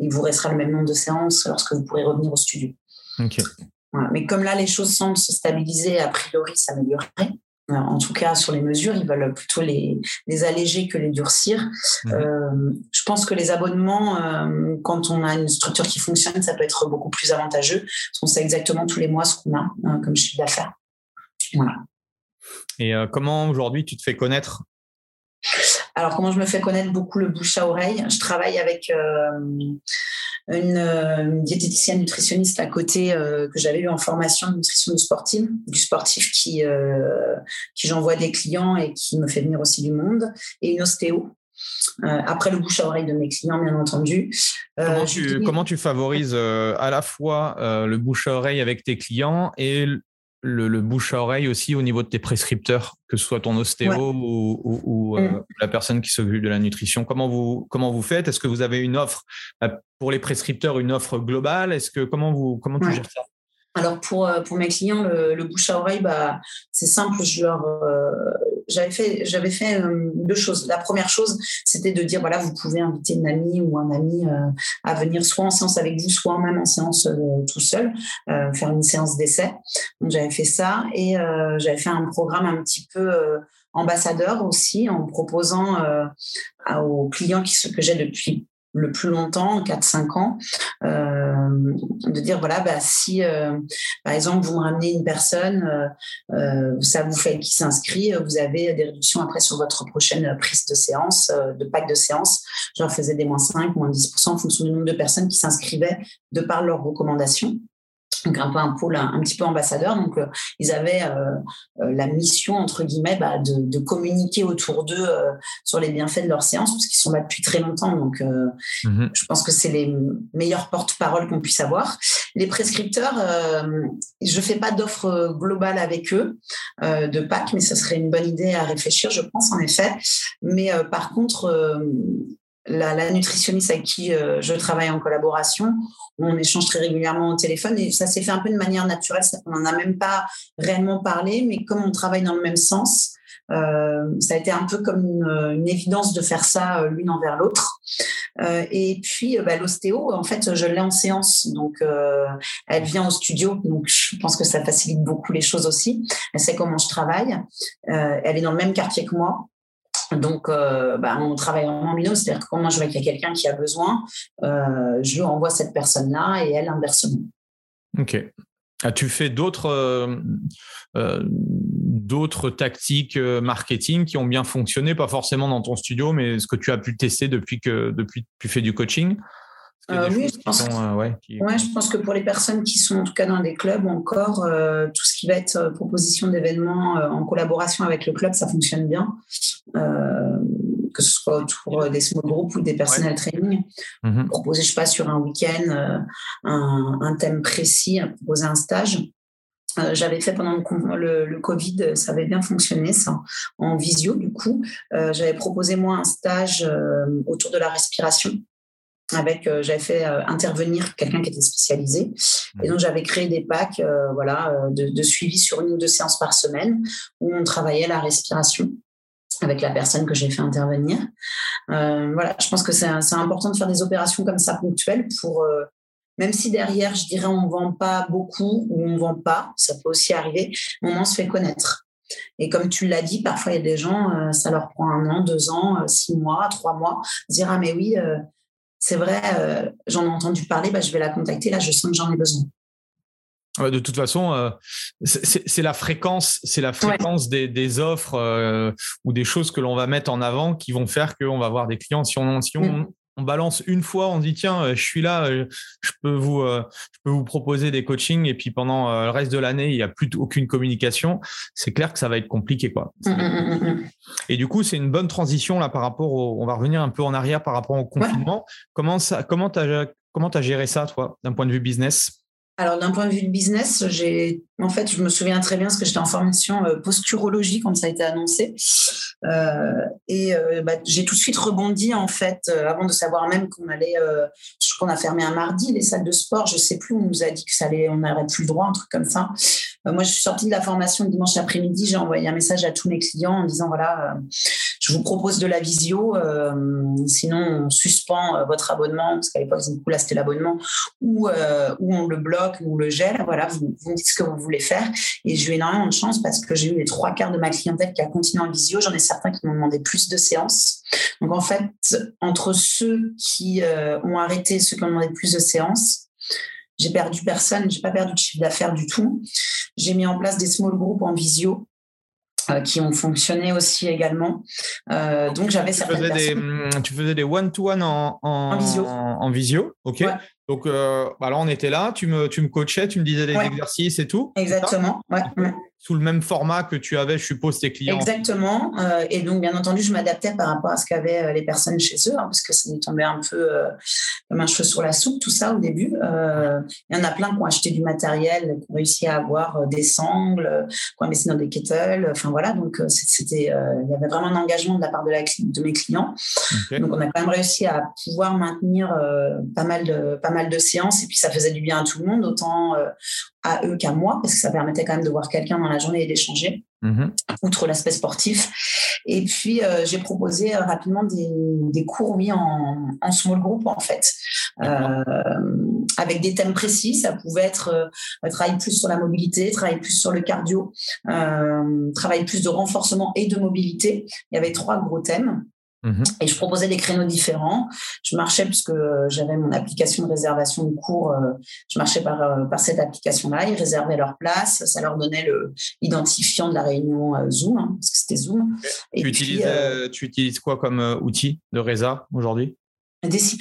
[SPEAKER 2] il vous restera le même nombre de séances lorsque vous pourrez revenir au studio. Mais comme là, les choses semblent se stabiliser, a priori, s'améliorer. Euh, en tout cas, sur les mesures, ils veulent plutôt les, les alléger que les durcir. Mhm. Euh, je pense que les abonnements, euh, quand on a une structure qui fonctionne, ça peut être beaucoup plus avantageux, parce qu'on sait exactement tous les mois ce qu'on a hein, comme chiffre d'affaires. Voilà.
[SPEAKER 3] Et comment aujourd'hui tu te fais connaître
[SPEAKER 2] alors, comment je me fais connaître beaucoup le bouche à oreille? Je travaille avec euh, une, euh, diététicienne nutritionniste à côté euh, que j'avais eu en formation de nutrition sportive, du sportif qui, j'envoie des clients et qui me fait venir aussi du monde, et une ostéo. après le bouche à oreille de mes clients, bien entendu.
[SPEAKER 3] Comment tu, comment, tu, favorises à la fois le bouche à oreille avec tes clients et le, bouche à oreille aussi au niveau de tes prescripteurs, que ce soit ton ostéo ou, euh, mm. la personne qui s'occupe de la nutrition. Comment vous, comment vous faites? Est-ce que vous avez une offre euh, pour les prescripteurs, une offre globale? Est-ce que comment vous comment tu gères ça?
[SPEAKER 2] Alors pour, euh, pour mes clients, le, bouche à oreille, bah, c'est simple. Je leur, j'avais fait, j'avais fait euh, deux choses. La première chose, c'était de dire voilà, vous pouvez inviter une amie ou un ami euh, à venir soit en séance avec vous, soit même en séance euh, tout seul, faire une séance d'essai. Donc j'avais fait ça et j'avais fait un programme un petit peu ambassadeur aussi en proposant aux clients qui, que j'ai depuis le plus longtemps, 4-5 ans, euh, de dire voilà, bah, si euh, par exemple vous me ramenez une personne, euh, ça vous fait qui s'inscrit, vous avez des réductions après sur votre prochaine prise de séance, de pack de séance. Je leur faisais des moins 5, moins 10% en fonction du nombre de personnes qui s'inscrivaient de par leurs recommandations donc un peu un pôle un, petit peu ambassadeur. Donc euh, ils avaient euh, euh, la mission entre guillemets bah, de, communiquer autour d'eux sur les bienfaits de leur séance parce qu'ils sont là depuis très longtemps. Donc mhm. je pense que c'est les meilleurs porte-parole qu'on puisse avoir. Les prescripteurs, je fais pas d'offre globale avec eux de PAC, mais ce serait une bonne idée à réfléchir, je pense en effet. Mais par contre la, nutritionniste avec qui euh, je travaille en collaboration, on échange très régulièrement au téléphone et ça s'est fait un peu de manière naturelle. On n'en a même pas réellement parlé, mais comme on travaille dans le même sens, euh, ça a été un peu comme une, évidence de faire ça euh, l'une envers l'autre. et puis bah, l'ostéo, en fait, je l'ai en séance, donc elle vient au studio, donc je pense que ça facilite beaucoup les choses aussi. Elle sait comment je travaille. elle est dans le même quartier que moi, donc, euh, bah, on travaille en binôme, c'est-à-dire que quand je vois qu'il quelqu'un qui a besoin, euh, je envoie cette personne-là et elle inversement.
[SPEAKER 3] Ok. As-tu fait d'autres euh, d'autres tactiques marketing qui ont bien fonctionné, pas forcément dans ton studio, mais ce que tu as pu tester depuis que depuis que tu fais du coaching?
[SPEAKER 2] Euh, oui, je pense, que, euh, ouais, je pense que pour les personnes qui sont en tout cas dans des clubs encore, euh, tout ce qui va être proposition d'événements en collaboration avec le club, ça fonctionne bien. que ce soit autour des small groups ou des personnels training. Mm-hmm. Proposer, je sais pas, sur un week-end, un, thème précis, proposer un stage. j'avais fait pendant le, le, Covid, ça avait bien fonctionné, ça, en visio du coup. j'avais proposé moi un stage autour de la respiration avec euh, j'avais fait euh, intervenir quelqu'un qui était spécialisé. Et donc j'avais créé des packs euh, voilà de, suivi sur une ou deux séances par semaine où on travaillait la respiration avec la personne que j'ai fait intervenir. Voilà je pense que c'est important de faire des opérations comme ça ponctuelles pour même si derrière je dirais on vend pas beaucoup ou on vend pas ça peut aussi arriver on se fait connaître. Et comme tu l'as dit, parfois il y a des gens, ça leur prend un an, deux ans, six mois, trois mois, dire ah mais oui, c'est vrai, euh, j'en ai entendu parler, bah, je vais la contacter, là, je sens que j'en ai besoin.
[SPEAKER 3] de toute façon, euh, c'est la fréquence, c'est la fréquence des, offres euh, ou des choses que l'on va mettre en avant qui vont faire qu'on va avoir des clients. Si on, si on, mm on balance une fois, on dit tiens, euh, je suis là, euh, je peux vous, euh, je peux vous proposer des coachings et puis pendant le reste de l'année, il n'y a plus aucune communication. C'est clair que ça va être compliqué quoi. Mmh, mmh, mmh, et du coup, c'est une bonne transition là par rapport au. On va revenir un peu en arrière par rapport au confinement. Comment ça, comment t'as, comment as géré ça toi, d'un point de vue business?
[SPEAKER 2] Alors, d'un point de vue de business, j'ai, en fait, je me souviens très bien parce que j'étais en formation euh, posturologie quand ça a été annoncé. Euh, et euh, bah, j'ai tout de suite rebondi, en fait, avant de savoir même qu'on allait, qu'on a fermé un mardi, les salles de sport, je sais plus, on nous a dit que ça allait, on n'aurait plus le droit, un truc comme ça. moi, je suis sortie de la formation le dimanche après-midi, j'ai envoyé un message à tous mes clients en disant, voilà, je vous propose de la visio, sinon on suspend votre abonnement, parce qu'à l'époque, là, c'était l'abonnement, ou, ou on le bloque ou le gel. Voilà, vous, vous me dites ce que vous voulez faire. Et j'ai eu énormément de chance parce que j'ai eu les trois quarts de ma clientèle qui a continué en visio. J'en ai certains qui m'ont demandé plus de séances. Donc en fait, entre ceux qui euh, ont arrêté ceux qui ont demandé plus de séances, j'ai perdu personne, j'ai pas perdu de chiffre d'affaires du tout. J'ai mis en place des small groups en visio qui ont fonctionné aussi également. Euh, donc j'avais certaines
[SPEAKER 3] faisais Des, hum, tu faisais des one-to-one en, en, visio. En, visio, ok. Donc euh, bah là, on était là, tu me, tu me coachais, tu me disais des exercices et tout.
[SPEAKER 2] Exactement. Ouais
[SPEAKER 3] sous le même format que tu avais, je suppose, tes clients.
[SPEAKER 2] Exactement. Euh, et donc, bien entendu, je m'adaptais par rapport à ce qu'avaient euh, les personnes chez eux, hein, parce que ça nous tombait un peu euh, comme un cheveu sur la soupe, tout ça au début. Il y en a plein qui ont acheté du matériel, qui ont réussi à avoir des sangles, qui ont investi dans des kettles. Enfin voilà, donc c'était, il y avait vraiment un engagement de la part de, la, de mes clients. Donc, on a quand même réussi à pouvoir maintenir pas mal de pas mal de séances, et puis ça faisait du bien à tout le monde, autant à eux qu'à moi, parce que ça permettait quand même de voir quelqu'un dans la journée et d'échanger, mm-hmm. outre l'aspect sportif. Et puis, euh, j'ai proposé euh, rapidement des, des, cours, oui, en, en, small group, en fait, euh, avec des thèmes précis. Ça pouvait être travailler plus sur la mobilité, travailler plus sur le cardio, travailler plus de renforcement et de mobilité. Il y avait trois gros thèmes. Mhm. Et je proposais des créneaux différents. Je marchais puisque j'avais mon application de réservation de cours. Euh, je marchais par, euh, par cette application-là. Ils réservaient leur place. Ça leur donnait le identifiant de la réunion euh, Zoom, hein, parce que c'était Zoom.
[SPEAKER 3] tu, utilises, tu utilises quoi comme outil de résa aujourd'hui?
[SPEAKER 2] Deci+.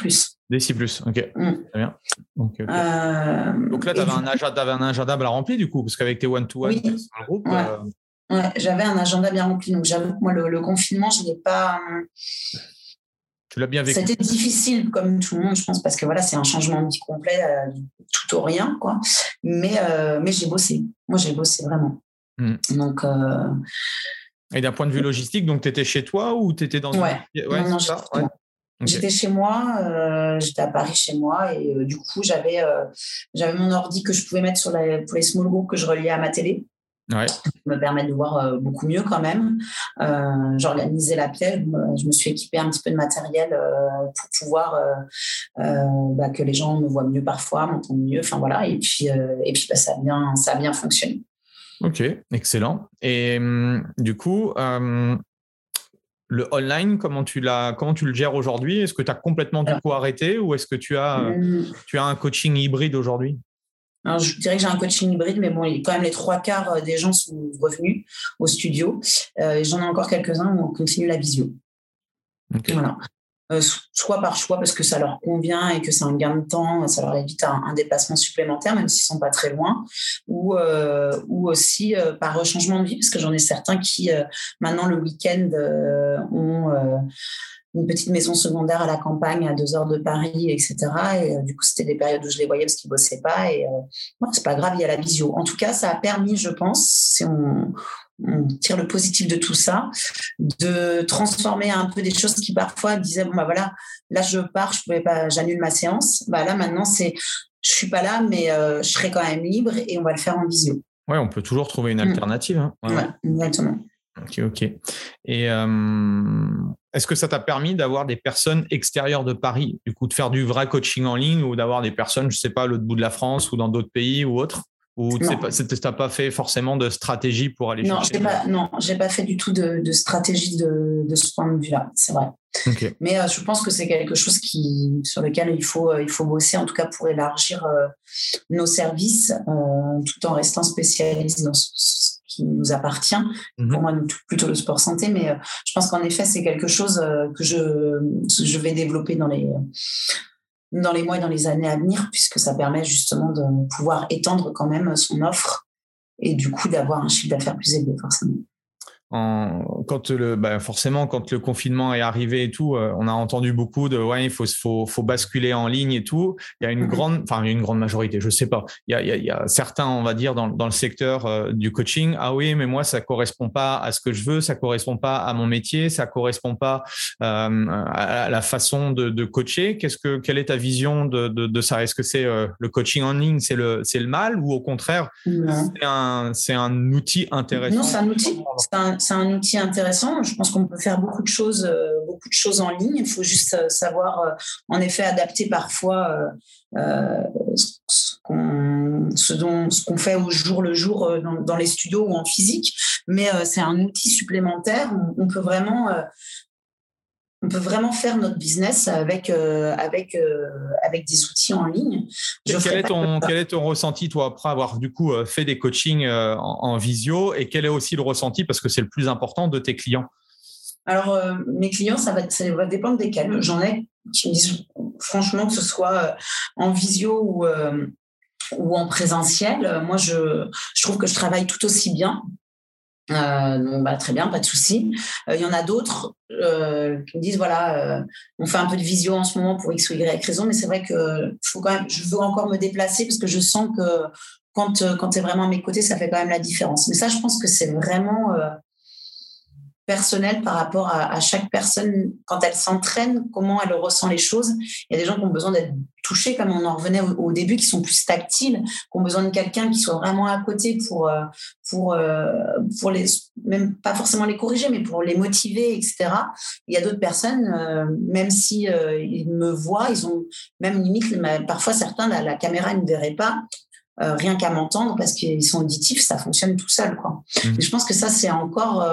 [SPEAKER 3] Deci+, ok. Mm. Très bien. Donc, Donc là, tu avais, un agenda, avais un agenda bien rempli du coup, parce qu'avec tes one-to-one
[SPEAKER 2] -one, le groupe, j'avais un agenda bien rempli. Donc, j'avoue que moi, le, confinement, je n'ai pas.
[SPEAKER 3] Tu l'as bien vécu.
[SPEAKER 2] C'était difficile, comme tout le monde, je pense, parce que voilà, c'est un changement de vie complet, euh, tout au rien, quoi. Mais, euh, mais j'ai bossé. Moi, j'ai bossé vraiment. Hmm. Donc. Euh,
[SPEAKER 3] Et d'un point de vue logistique, donc, tu étais chez toi ou tu étais dans
[SPEAKER 2] ouais. une. Ouais, non, J'étais chez moi, j'étais à Paris chez moi et du coup j'avais j'avais mon ordi que je pouvais mettre sur la, pour les small groups que je reliais à ma télé
[SPEAKER 3] Ouais.
[SPEAKER 2] me permet de voir euh, beaucoup mieux quand même. Euh, J'organisais la pièce, je me suis équipée un petit peu de matériel euh, pour pouvoir euh, bah, que les gens me voient mieux parfois, m'entendent mieux. Enfin voilà, et puis et puis bah, ça a bien ça a bien fonctionné.
[SPEAKER 3] Ok, excellent. Et hum, du coup. le online, comment tu, l'as, comment tu le gères aujourd'hui? Est-ce que tu as complètement du coup arrêté ou est-ce que tu as, hum. tu as un coaching hybride aujourd'hui?
[SPEAKER 2] Alors, je dirais que j'ai un coaching hybride, mais bon, quand même les trois quarts euh, des gens sont revenus au studio. Euh, J'en ai encore quelques-uns où on continue la visio. Voilà. Euh, soit par choix parce que ça leur convient et que c'est un gain de temps, ça leur évite un, déplacement supplémentaire, même s'ils sont pas très loin, ou, euh, ou aussi euh, par changement de vie, parce que j'en ai certains qui maintenant le week-end ont une petite maison secondaire à la campagne à deux heures de Paris, etc. Et euh, du coup, c'était des périodes où je les voyais parce qu'ils bossaient pas. Et euh, c'est pas grave, il y a la visio. En tout cas, ça a permis, je pense, si on, tire le positif de tout ça, de transformer un peu des choses qui parfois disaient bon bah voilà, là je pars, je pouvais pas, j'annule ma séance. Bah là maintenant c'est, je suis pas là, mais euh, je serai quand même libre et on va le faire en visio.
[SPEAKER 3] Ouais, on peut toujours trouver une mm. alternative. Hein.
[SPEAKER 2] Ouais. exactement.
[SPEAKER 3] Ok, ok. Et est-ce que ça t'a permis d'avoir des personnes extérieures de Paris, du coup, de faire du vrai coaching en ligne ou d'avoir des personnes, je ne sais pas, à l'autre bout de la France ou dans d'autres pays ou autres? Ou tu n'as pas fait forcément de stratégie pour aller
[SPEAKER 2] non,
[SPEAKER 3] chercher
[SPEAKER 2] pas, Non, je n'ai pas fait du tout de, stratégie de, ce point de vue-là, c'est vrai. Mais euh, je pense que c'est quelque chose qui, sur lequel il faut, euh, il faut bosser, en tout cas pour élargir euh, nos services, tout en restant spécialisé dans ce, qui nous appartient. Mhm. Pour moi, plutôt le sport santé, mais euh, je pense qu'en effet, c'est quelque chose euh, que je, je vais développer dans les, dans les mois et dans les années à venir, puisque ça permet justement de pouvoir étendre quand même son offre et du coup d'avoir un chiffre d'affaires plus élevé, forcément
[SPEAKER 3] quand le, bah forcément, quand le confinement est arrivé et tout, euh, on a entendu beaucoup de ouais, il faut, faut, faut basculer en ligne et tout. Il y a une mhm. grande, enfin une grande majorité, je sais pas. Il y a, il y a, certains, on va dire, dans, dans le secteur euh, du coaching. Ah oui, mais moi ça correspond pas à ce que je veux, ça correspond pas à mon métier, ça correspond pas euh, à la façon de, de coacher. Qu'est-ce que, quelle est ta vision de, de, de ça? Est-ce que c'est le coaching en ligne, c'est le, c'est le mal ou au contraire, c'est un, c'est un outil intéressant?
[SPEAKER 2] Non, c'est un outil c'est un outil intéressant. Je pense qu'on peut faire beaucoup de choses, euh, beaucoup de choses en ligne. Il faut juste euh, savoir, euh, en effet, adapter parfois ce qu'on fait au jour le jour dans, les studios ou en physique. Mais c'est un outil supplémentaire. On, peut vraiment on peut vraiment faire notre business avec, euh, avec, euh, avec des outils en ligne.
[SPEAKER 3] quel, est ton, quel est ton ressenti, toi, après avoir du coup euh, fait des coachings en, visio et quel est aussi le ressenti, parce que c'est le plus important, de tes clients?
[SPEAKER 2] Alors, mes clients, ça va, ça va dépendre desquels. J'en ai qui me disent, franchement, que ce soit en visio ou, ou en présentiel, moi, je, je trouve que je travaille tout aussi bien. Euh, bah, très bien, pas de souci. Euh, il y en a d'autres euh, qui me disent voilà, on fait un peu de visio en ce moment pour X ou Y raison, mais c'est vrai que faut quand même, je veux encore me déplacer parce que je sens que quand, quand tu es vraiment à mes côtés, ça fait quand même la différence. Mais ça, je pense que c'est vraiment personnel par rapport à, chaque personne quand elle s'entraîne, comment elle ressent les choses. Il y a des gens qui ont besoin d'être touchés, comme on en revenait au, début, qui sont plus tactiles, qui ont besoin de quelqu'un qui soit vraiment à côté pour, euh, pour, euh, pour les, même pas forcément les corriger, mais pour les motiver, etc. Il y a d'autres personnes, euh, même si ils me voient, ils ont même limite, parfois certains, la, la caméra ne verrait pas. rien qu'à m'entendre parce qu'ils sont auditifs, ça fonctionne tout seul. Quoi. Mmh. je pense que ça, c'est encore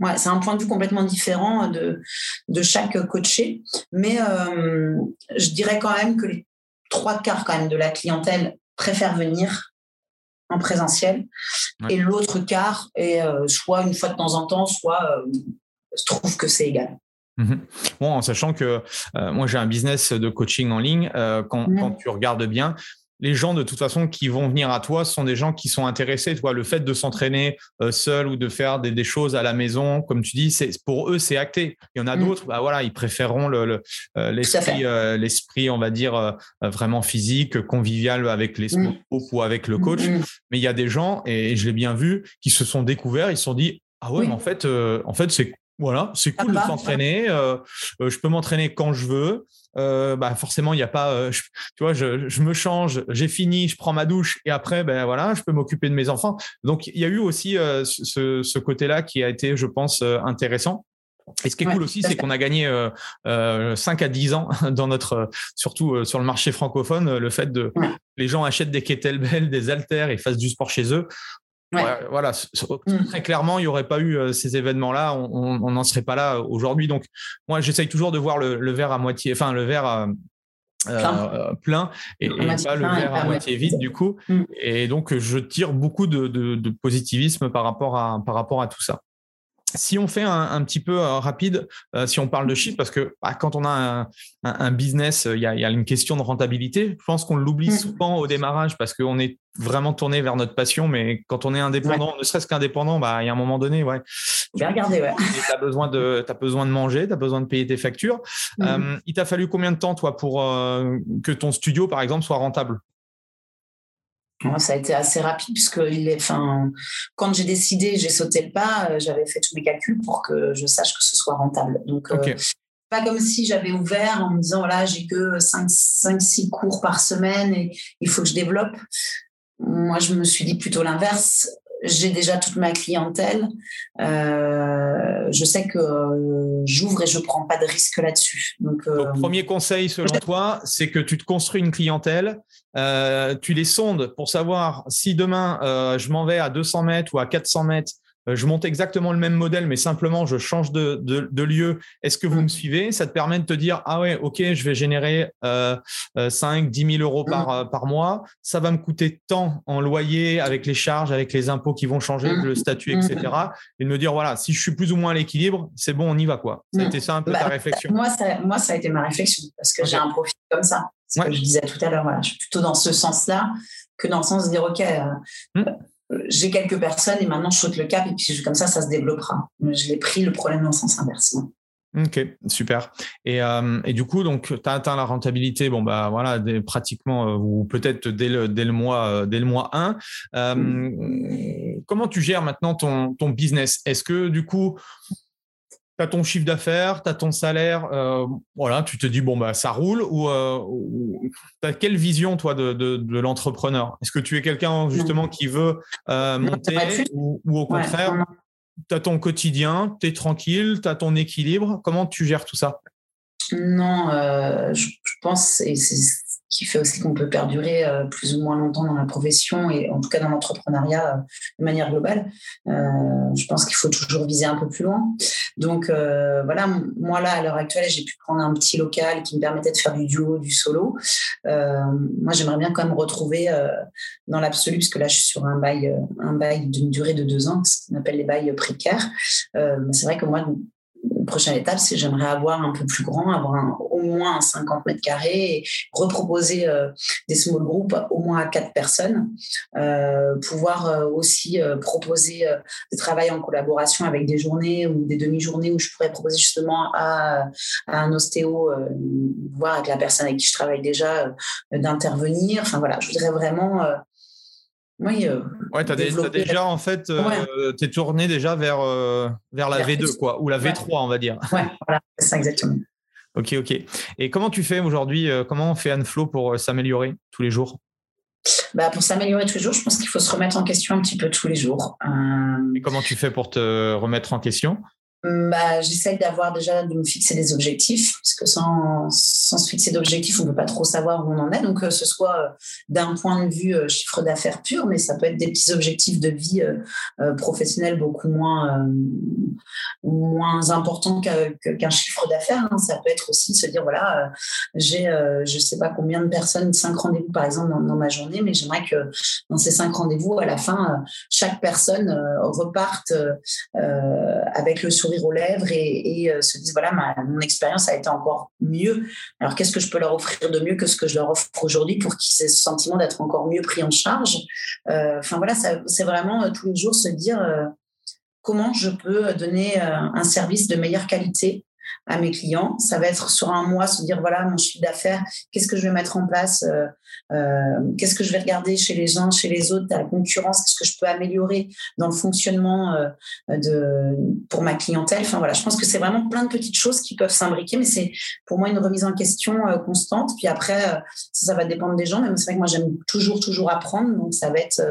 [SPEAKER 2] Ouais, c'est un point de vue complètement différent de, de chaque coaché. Mais je dirais quand même que les trois quarts quand même de la clientèle préfèrent venir en présentiel et l'autre quart est soit une fois de temps en temps, soit je trouve que c'est égal.
[SPEAKER 3] Mmh bon, en sachant que moi j'ai un business de coaching en ligne, quand, quand, tu regardes bien, les gens de toute façon qui vont venir à toi sont des gens qui sont intéressés. Toi, le fait de s'entraîner euh, seul ou de faire des, choses à la maison, comme tu dis, c'est pour eux c'est acté. Il y en a mm. d'autres, bah voilà, ils préféreront le, euh, l'esprit, euh, l'esprit, on va dire vraiment physique, convivial avec les mm. ou avec le coach. Mm, mais il y a des gens et je l'ai bien vu qui se sont découverts, ils se sont dit ah ouais, mais en fait, en fait c'est voilà, c'est cool de s'entraîner. je peux m'entraîner quand je veux. Euh, bah forcément il n'y a pas euh, tu vois je, je, me change j'ai fini je prends ma douche et après ben voilà je peux m'occuper de mes enfants donc il y a eu aussi euh, ce, ce côté là qui a été je pense intéressant et ce qui est cool aussi, c'est qu'on a gagné euh, 5 à 10 ans dans notre, surtout sur le marché francophone, le fait de les gens achètent des kettlebells, des haltères et fassent du sport chez eux. Voilà, mmh. très clairement, il n'y aurait pas eu euh, ces événements-là, on n'en serait pas là aujourd'hui. Donc, moi, j'essaye toujours de voir le, verre à moitié, enfin, le verre euh, euh, plein. et, pas le verre à moitié vide, du coup. Mmh. Et donc, je tire beaucoup de, positivisme par rapport, à, par rapport à tout ça. Si on fait un, petit peu rapide, si on parle de chiffres, parce que bah, quand on a un, business, il y, a, une question de rentabilité. Je pense qu'on l'oublie mmh. souvent au démarrage parce qu'on est vraiment tourné vers notre passion, mais quand on est indépendant, ne serait-ce qu'indépendant, bah, il y a un moment donné, ouais.
[SPEAKER 2] Bien regardé, ouais.
[SPEAKER 3] Tu as besoin de, as besoin de manger, tu as besoin de payer tes factures. Mmh. Euh, il t'a fallu combien de temps, toi, pour euh, que ton studio, par exemple, soit rentable?
[SPEAKER 2] Ça a été assez rapide puisque il est, quand j'ai décidé, j'ai sauté le pas, euh, j'avais fait tous mes calculs pour que je sache que ce soit rentable. Donc, pas comme si j'avais ouvert en me disant, voilà, j'ai que 5-6 cours par semaine et il faut que je développe. Moi, je me suis dit plutôt l'inverse. J'ai déjà toute ma clientèle. Euh, je sais que euh, j'ouvre et je prends pas de risque là-dessus. Donc,
[SPEAKER 3] euh, premier conseil selon toi, c'est que tu te construis une clientèle, tu les sondes pour savoir si demain je m'en vais à 200 mètres ou à 400 mètres euh, je monte exactement le même modèle, mais simplement je change de, de, lieu. Est-ce que vous me suivez? Ça te permet de te dire, ah ouais, ok, je vais générer euh, 5, 10 000 euros par, euh, par mois. Ça va me coûter tant en loyer, avec les charges, avec les impôts qui vont changer, le statut, etc. Et de me dire, voilà, si je suis plus ou moins à l'équilibre, c'est bon, on y va. quoi. Ça a été ça un peu ta bah, réflexion
[SPEAKER 2] moi ça, moi, ça a été ma réflexion, parce que j'ai un profil comme ça. C'est ce que je disais tout à l'heure. Voilà. Je suis plutôt dans ce sens-là que dans le sens de dire, ok, euh, hmm j'ai quelques personnes et maintenant je saute le cap et puis comme ça, ça se développera. Je l'ai pris le problème dans le sens inverse.
[SPEAKER 3] Ok, super. Et, euh, et, du coup, donc, tu as atteint la rentabilité, bon, bah voilà, pratiquement, euh, ou peut-être dès le, dès, le mois, euh, dès le mois 1. Comment tu gères maintenant ton, ton business? Est-ce que du coup, tu as ton chiffre d'affaires, tu as ton salaire, euh, voilà, tu te dis, bon, bah, ça roule, ou, euh, tu as quelle vision, toi, de, de, l'entrepreneur? Est-ce que tu es quelqu'un, justement, qui veut euh, monter, ou, au contraire, tu as ton quotidien, tu es tranquille, tu as ton équilibre? Comment tu gères tout ça?
[SPEAKER 2] Non, je, je, pense, et c'est qui fait aussi qu'on peut perdurer euh, plus ou moins longtemps dans la profession et en tout cas dans l'entrepreneuriat euh, de manière globale. Euh, je pense qu'il faut toujours viser un peu plus loin. Donc voilà, moi là à l'heure actuelle, j'ai pu prendre un petit local qui me permettait de faire du duo, du solo. moi, j'aimerais bien quand même retrouver dans l'absolu, parce que là, je suis sur un bail, un bail d'une durée de deux ans, ce qu'on appelle les bails précaires. c'est vrai que moi, prochaine étape, c'est j'aimerais avoir un peu plus grand, avoir au moins 50 mètres carrés et reproposer euh, des small groups au moins à quatre personnes, euh, pouvoir euh, aussi proposer des travail en collaboration avec des journées ou des demi-journées où je pourrais proposer justement à, un ostéo, voir avec la personne avec qui je travaille déjà, d'intervenir. Enfin voilà, je voudrais vraiment
[SPEAKER 3] oui. Euh, ouais, tu as, déjà, en fait, euh, tu es tourné déjà vers, euh, vers la V2, quoi, ou la V3, on va dire.
[SPEAKER 2] Ouais, voilà, c'est ça, exactement.
[SPEAKER 3] ok, ok. Et comment tu fais aujourd'hui Comment fait Anne-Flo pour s'améliorer tous les jours?
[SPEAKER 2] Bah, Pour s'améliorer tous les jours, je pense qu'il faut se remettre en question un petit peu tous les jours.
[SPEAKER 3] Et comment tu fais pour te remettre en question?
[SPEAKER 2] Bah, d'avoir déjà de me fixer des objectifs, parce que sans, sans se fixer d'objectifs, on ne peut pas trop savoir où on en est. Donc, que ce soit euh, d'un point de vue euh, chiffre d'affaires pur, mais ça peut être des petits objectifs de vie euh, professionnelle beaucoup moins, moins importants qu'un chiffre d'affaires. Hein. Ça peut être aussi se dire voilà, j'ai je ne sais pas combien de personnes, cinq rendez-vous par exemple dans, dans ma journée, mais j'aimerais que dans ces cinq rendez-vous, à la fin, chaque personne reparte avec le sourire aux lèvres et, euh, se disent voilà, mon expérience a été encore mieux. Alors qu'est-ce que je peux leur offrir de mieux que ce que je leur offre aujourd'hui pour qu'ils aient ce sentiment d'être encore mieux pris en charge? Euh, Enfin voilà, c'est vraiment euh, tous les jours se dire comment je peux donner un service de meilleure qualité à mes clients. Ça va être sur un mois se dire voilà mon chiffre d'affaires, qu'est-ce que je vais mettre en place, euh, euh, qu'est-ce que je vais regarder chez les uns, chez les autres, à la concurrence, qu'est-ce que je peux améliorer dans le fonctionnement euh, de pour ma clientèle. Enfin voilà, je pense que c'est vraiment plein de petites choses qui peuvent s'imbriquer, mais c'est pour moi une remise en question constante. Puis après, ça, ça, va dépendre des gens, mais c'est vrai que moi j'aime toujours toujours apprendre, donc ça va être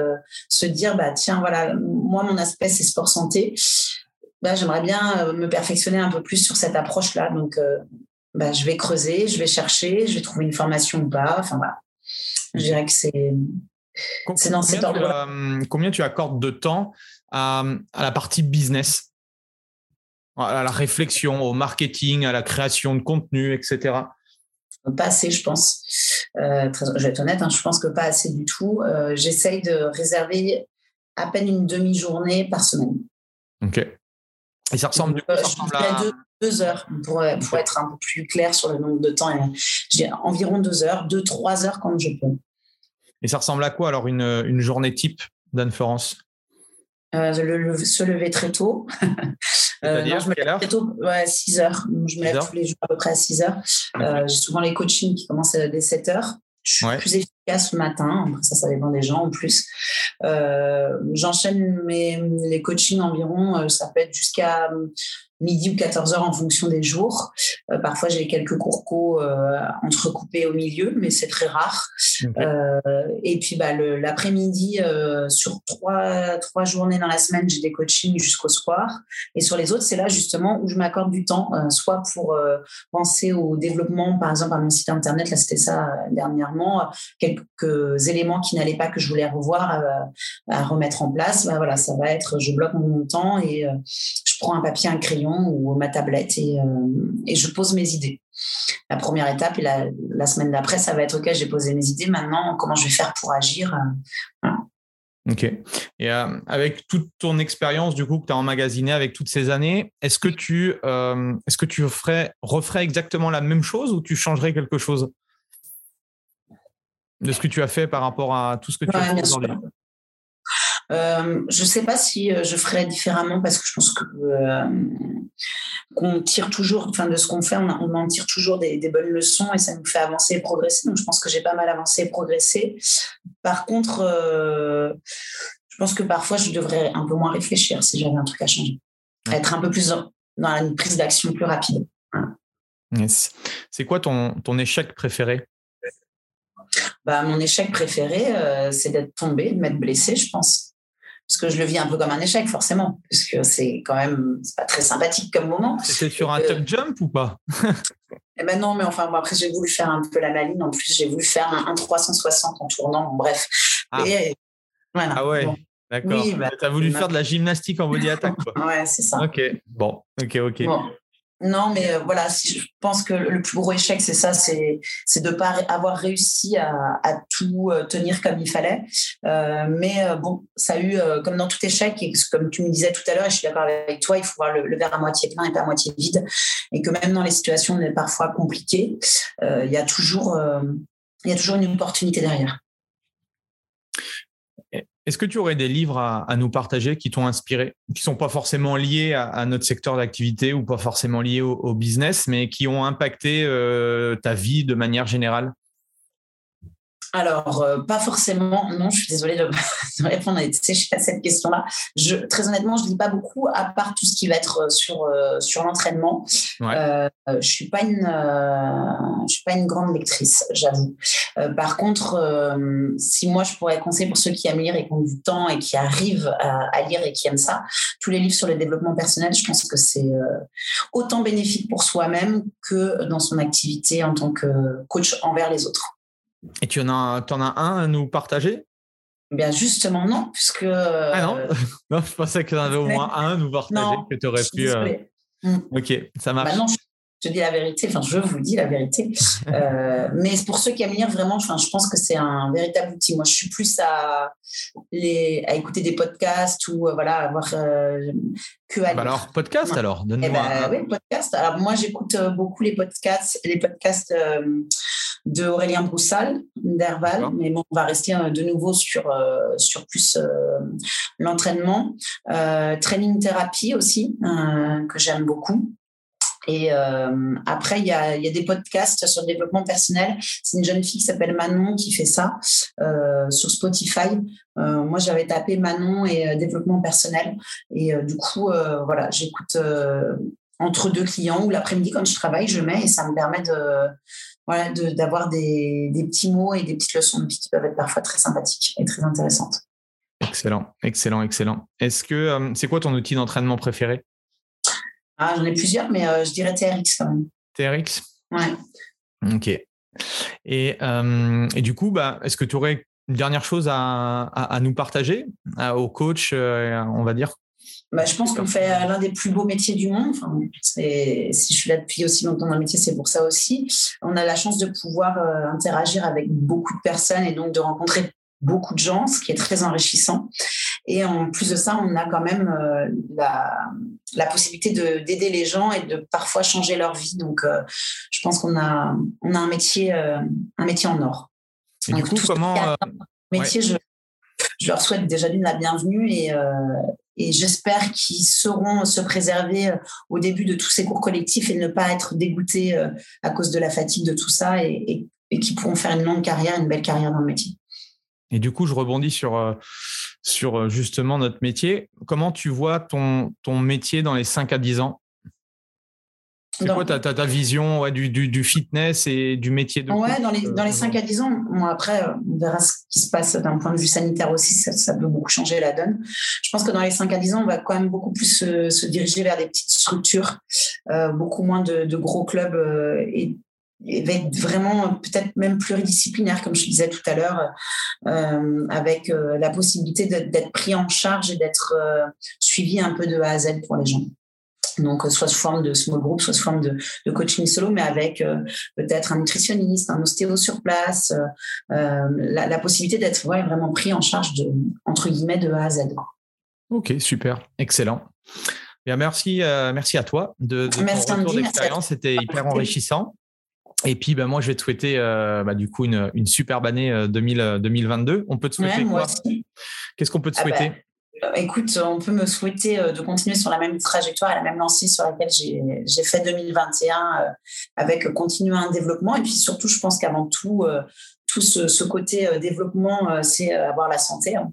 [SPEAKER 2] se dire bah tiens voilà moi mon aspect c'est sport santé bah, j'aimerais bien euh, me perfectionner un peu plus sur cette approche-là. Donc, euh, bah, je vais creuser, je vais chercher, je vais trouver une formation ou pas. Enfin, voilà. Je dirais que c'est. C'est dans cet ordre.
[SPEAKER 3] Hum, combien tu accordes de temps à, la partie business? À la réflexion, au marketing, à la création de contenu, etc.
[SPEAKER 2] Pas assez, je pense. Euh, je vais être honnête, hein, je pense que pas assez du tout. J'essaye de réserver à peine une demi-journée par semaine.
[SPEAKER 3] Ok. Et ça ressemble du coup,
[SPEAKER 2] à deux, heures pour, être un peu plus clair sur le nombre de temps. Je environ deux heures, deux, trois heures quand je peux.
[SPEAKER 3] Et ça ressemble à quoi alors une, une journée type d'Anne Florence?
[SPEAKER 2] Euh, Se lever très tôt.
[SPEAKER 3] euh, non,
[SPEAKER 2] je me lève très tôt, ouais, 6 heures. Je me lève tous les jours à peu près à 6 heures. Euh, j'ai souvent les coachings qui commencent dès 7 heures. Je suis plus efficace le matin. Ça, ça dépend des gens en plus. Euh, J'enchaîne mes les coachings environ, euh, ça peut être jusqu'à midi ou 14 heures en fonction des jours. Euh, parfois, j'ai quelques cours co euh, entrecoupés au milieu, mais c'est très rare. Euh, et puis, bah, l'après-midi, sur trois, trois journées dans la semaine, j'ai des coachings jusqu'au soir. Et sur les autres, c'est là justement où je m'accorde du temps, soit pour penser au développement, par exemple, à mon site internet, là c'était ça dernièrement, quelques éléments qui n'allaient pas que je voulais revoir à, remettre en place. Bah, voilà, ça va être, je bloque mon temps et je prends un papier, un crayon ou ma tablette et, euh, et je pose mes idées. La première étape et la, la semaine d'après, ça va être OK, j'ai posé mes idées. Maintenant, comment je vais faire pour agir euh,
[SPEAKER 3] Ok. Et euh, avec toute ton expérience du coup que tu as emmagasiné avec toutes ces années, est-ce que tu, est-ce que tu ferais, referais exactement la même chose ou tu changerais quelque chose? De ce que tu as fait par rapport à tout ce que tu as fait aujourd'hui
[SPEAKER 2] euh, je ne sais pas si euh, je ferais différemment parce que je pense que euh, qu'on tire toujours, enfin de ce qu'on fait, on, en tire toujours des, bonnes leçons et ça nous fait avancer et progresser. Donc je pense que j'ai pas mal avancé et progressé. Par contre, je pense que parfois je devrais un peu moins réfléchir si j'avais un truc à changer, être un peu plus dans, une prise d'action plus rapide.
[SPEAKER 3] C'est quoi ton, ton échec préféré?
[SPEAKER 2] Bah, mon échec préféré, c'est d'être tombé, de m'être blessé, je pense parce que je le vis un peu comme un échec forcément, puisque c'est quand même pas très sympathique comme moment.
[SPEAKER 3] C'était sur un top jump ou pas?
[SPEAKER 2] Eh ben non, mais enfin après j'ai voulu faire un peu la maline. En plus j'ai voulu faire un, 360 en tournant. Bref.
[SPEAKER 3] Ah, ah ouais. D'accord. Oui, bah, tu as voulu faire de la gymnastique en body attack.
[SPEAKER 2] Quoi. ouais, c'est ça.
[SPEAKER 3] Ok. Bon. Ok. Ok.
[SPEAKER 2] Non, mais euh, voilà, si je pense que le plus gros échec, c'est ça, c'est de ne pas avoir réussi à, tout euh, tenir comme il fallait. Euh, mais bon, ça a eu, comme dans tout échec, et comme tu me disais tout à l'heure, et je suis d'accord avec toi, il faut voir le, verre à moitié plein et pas à moitié vide. Et que même dans les situations parfois compliquées, il y a il y a toujours une opportunité derrière.
[SPEAKER 3] Est-ce que tu aurais des livres à, nous partager qui t'ont inspiré, qui sont pas forcément liés à, notre secteur d'activité ou pas forcément liés au, business, mais qui ont impacté euh, ta vie de manière générale?
[SPEAKER 2] Alors, euh, pas forcément. Non, je suis désolée de, répondre à cette question-là. Je, très honnêtement, je ne lis pas beaucoup, à part tout ce qui va être euh, sur, euh, sur l'entraînement. je ne suis, pas une, je suis pas une grande lectrice, j'avoue. par contre, si moi, je pourrais conseiller pour ceux qui aiment lire et qui ont du temps et qui arrivent à, lire et qui aiment ça, tous les livres sur le développement personnel, je pense que c'est autant bénéfique pour soi-même que dans son activité en tant que coach envers les autres.
[SPEAKER 3] Et tu en as, en as un à nous partager?
[SPEAKER 2] Bien justement non, puisque.
[SPEAKER 3] Ah non, non je pensais que tu en avais au moins un à nous partager que tu aurais pu. Euh, mm. Ok, ça marche.
[SPEAKER 2] Bah non, je dis la vérité, enfin je vous dis la vérité. euh, mais pour ceux qui aiment lire vraiment, enfin, je pense que c'est un véritable outil. Moi, je suis plus à, les, à écouter des podcasts ou euh, voilà, avoir euh, que à
[SPEAKER 3] bah alors podcast alors,
[SPEAKER 2] donne-moi. Eh ben, oui, podcast. Alors moi, j'écoute euh, beaucoup les podcasts, les podcasts de Aurélien Broussal, d'Herval, mais bon, on va rester de nouveau sur, sur plus l'entraînement. training thérapie aussi, que j'aime beaucoup. Et après, il y a, y a, des podcasts sur le développement personnel. C'est une jeune fille qui s'appelle Manon qui fait ça sur Spotify. moi, j'avais tapé Manon et développement personnel. Et du coup, voilà, j'écoute entre deux clients ou l'après-midi quand je travaille, je mets et ça me permet de voilà, d'avoir des, des, petits mots et des petites leçons de vie qui peuvent être parfois très sympathiques et très intéressantes.
[SPEAKER 3] Excellent, excellent, excellent. Est-ce que c'est quoi ton outil d'entraînement préféré?
[SPEAKER 2] Ah, J'en ai plusieurs, mais euh, je dirais TRX quand même.
[SPEAKER 3] TRX
[SPEAKER 2] Ouais.
[SPEAKER 3] Ok. Et, euh, et du coup, bah, est-ce que tu aurais une dernière chose à, à, nous partager? Au coach, euh, on va dire?
[SPEAKER 2] Bah, je pense qu'on fait l'un des plus beaux métiers du monde. Enfin, si je suis là depuis aussi longtemps dans le métier, c'est pour ça aussi. On a la chance de pouvoir interagir avec beaucoup de personnes et donc de rencontrer beaucoup de gens, ce qui est très enrichissant. Et en plus de ça, on a quand même euh, la, la, possibilité d'aider les gens et de parfois changer leur vie. Donc, euh, je pense qu'on a, on a un, métier, euh, un métier en or.
[SPEAKER 3] Et du coup, comment.
[SPEAKER 2] Métier, je, je, leur souhaite déjà d'une la bienvenue et, et j'espère qu'ils sauront se préserver au début de tous ces cours collectifs et ne pas être dégoûtés à cause de la fatigue de tout ça et, qu'ils pourront faire une longue carrière, une belle carrière dans le métier.
[SPEAKER 3] Et du coup, je rebondis sur, euh, sur euh, justement notre métier. Comment tu vois ton, ton métier dans les 5 à 10 ans? C'est quoi ta, ta, vision ouais, du, du, fitness et du métier de
[SPEAKER 2] Ouais, dans les, dans les 5 à 10 ans, bon, après, on verra ce qui se passe d'un point de vue sanitaire aussi, ça, ça, peut beaucoup changer la donne. Je pense que dans les 5 à 10 ans, on va quand même beaucoup plus se, se diriger vers des petites structures, euh, beaucoup moins de, de gros clubs et va être vraiment peut-être même pluridisciplinaire, comme je disais tout à l'heure, euh, avec euh, la possibilité d'être pris en charge et d'être euh, suivi un peu de A à Z pour les gens. Donc, soit sous forme de small group, soit sous forme de, de coaching solo, mais avec peut-être un nutritionniste, un ostéo sur place, la, la, possibilité d'être vraiment pris en charge de, entre guillemets, de A à Z.
[SPEAKER 3] Ok, super, excellent. Bien, merci, merci à toi de, de ton retour d'expérience. C'était hyper enrichissant. Et puis, ben, moi, je vais te souhaiter euh, bah, du coup une, une superbe année 2000, 2022. Euh, on peut te souhaiter quoi? Qu'est-ce qu'on peut te ah souhaiter?
[SPEAKER 2] bah, Écoute, on peut me souhaiter euh, de continuer sur la même trajectoire et la même lancée sur laquelle j'ai fait 2021 avec continuer un développement. Et puis surtout, je pense qu'avant tout, tout ce, ce côté développement, c'est avoir la santé. Hein.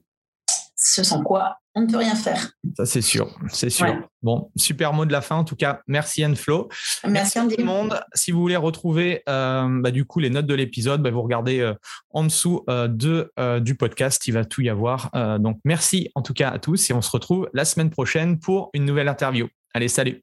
[SPEAKER 2] Ce sans quoi on ne peut rien faire.
[SPEAKER 3] Ça, c'est sûr. C'est sûr. Bon, super mot de la fin. En tout cas, merci Anne-Flo.
[SPEAKER 2] Merci, à tout le
[SPEAKER 3] monde. Si vous voulez retrouver euh, bah, du coup les notes de l'épisode, bah, vous regardez euh, en dessous euh, de, du podcast. Il va tout y avoir. donc, merci en tout cas à tous et on se retrouve la semaine prochaine pour une nouvelle interview. Allez, salut.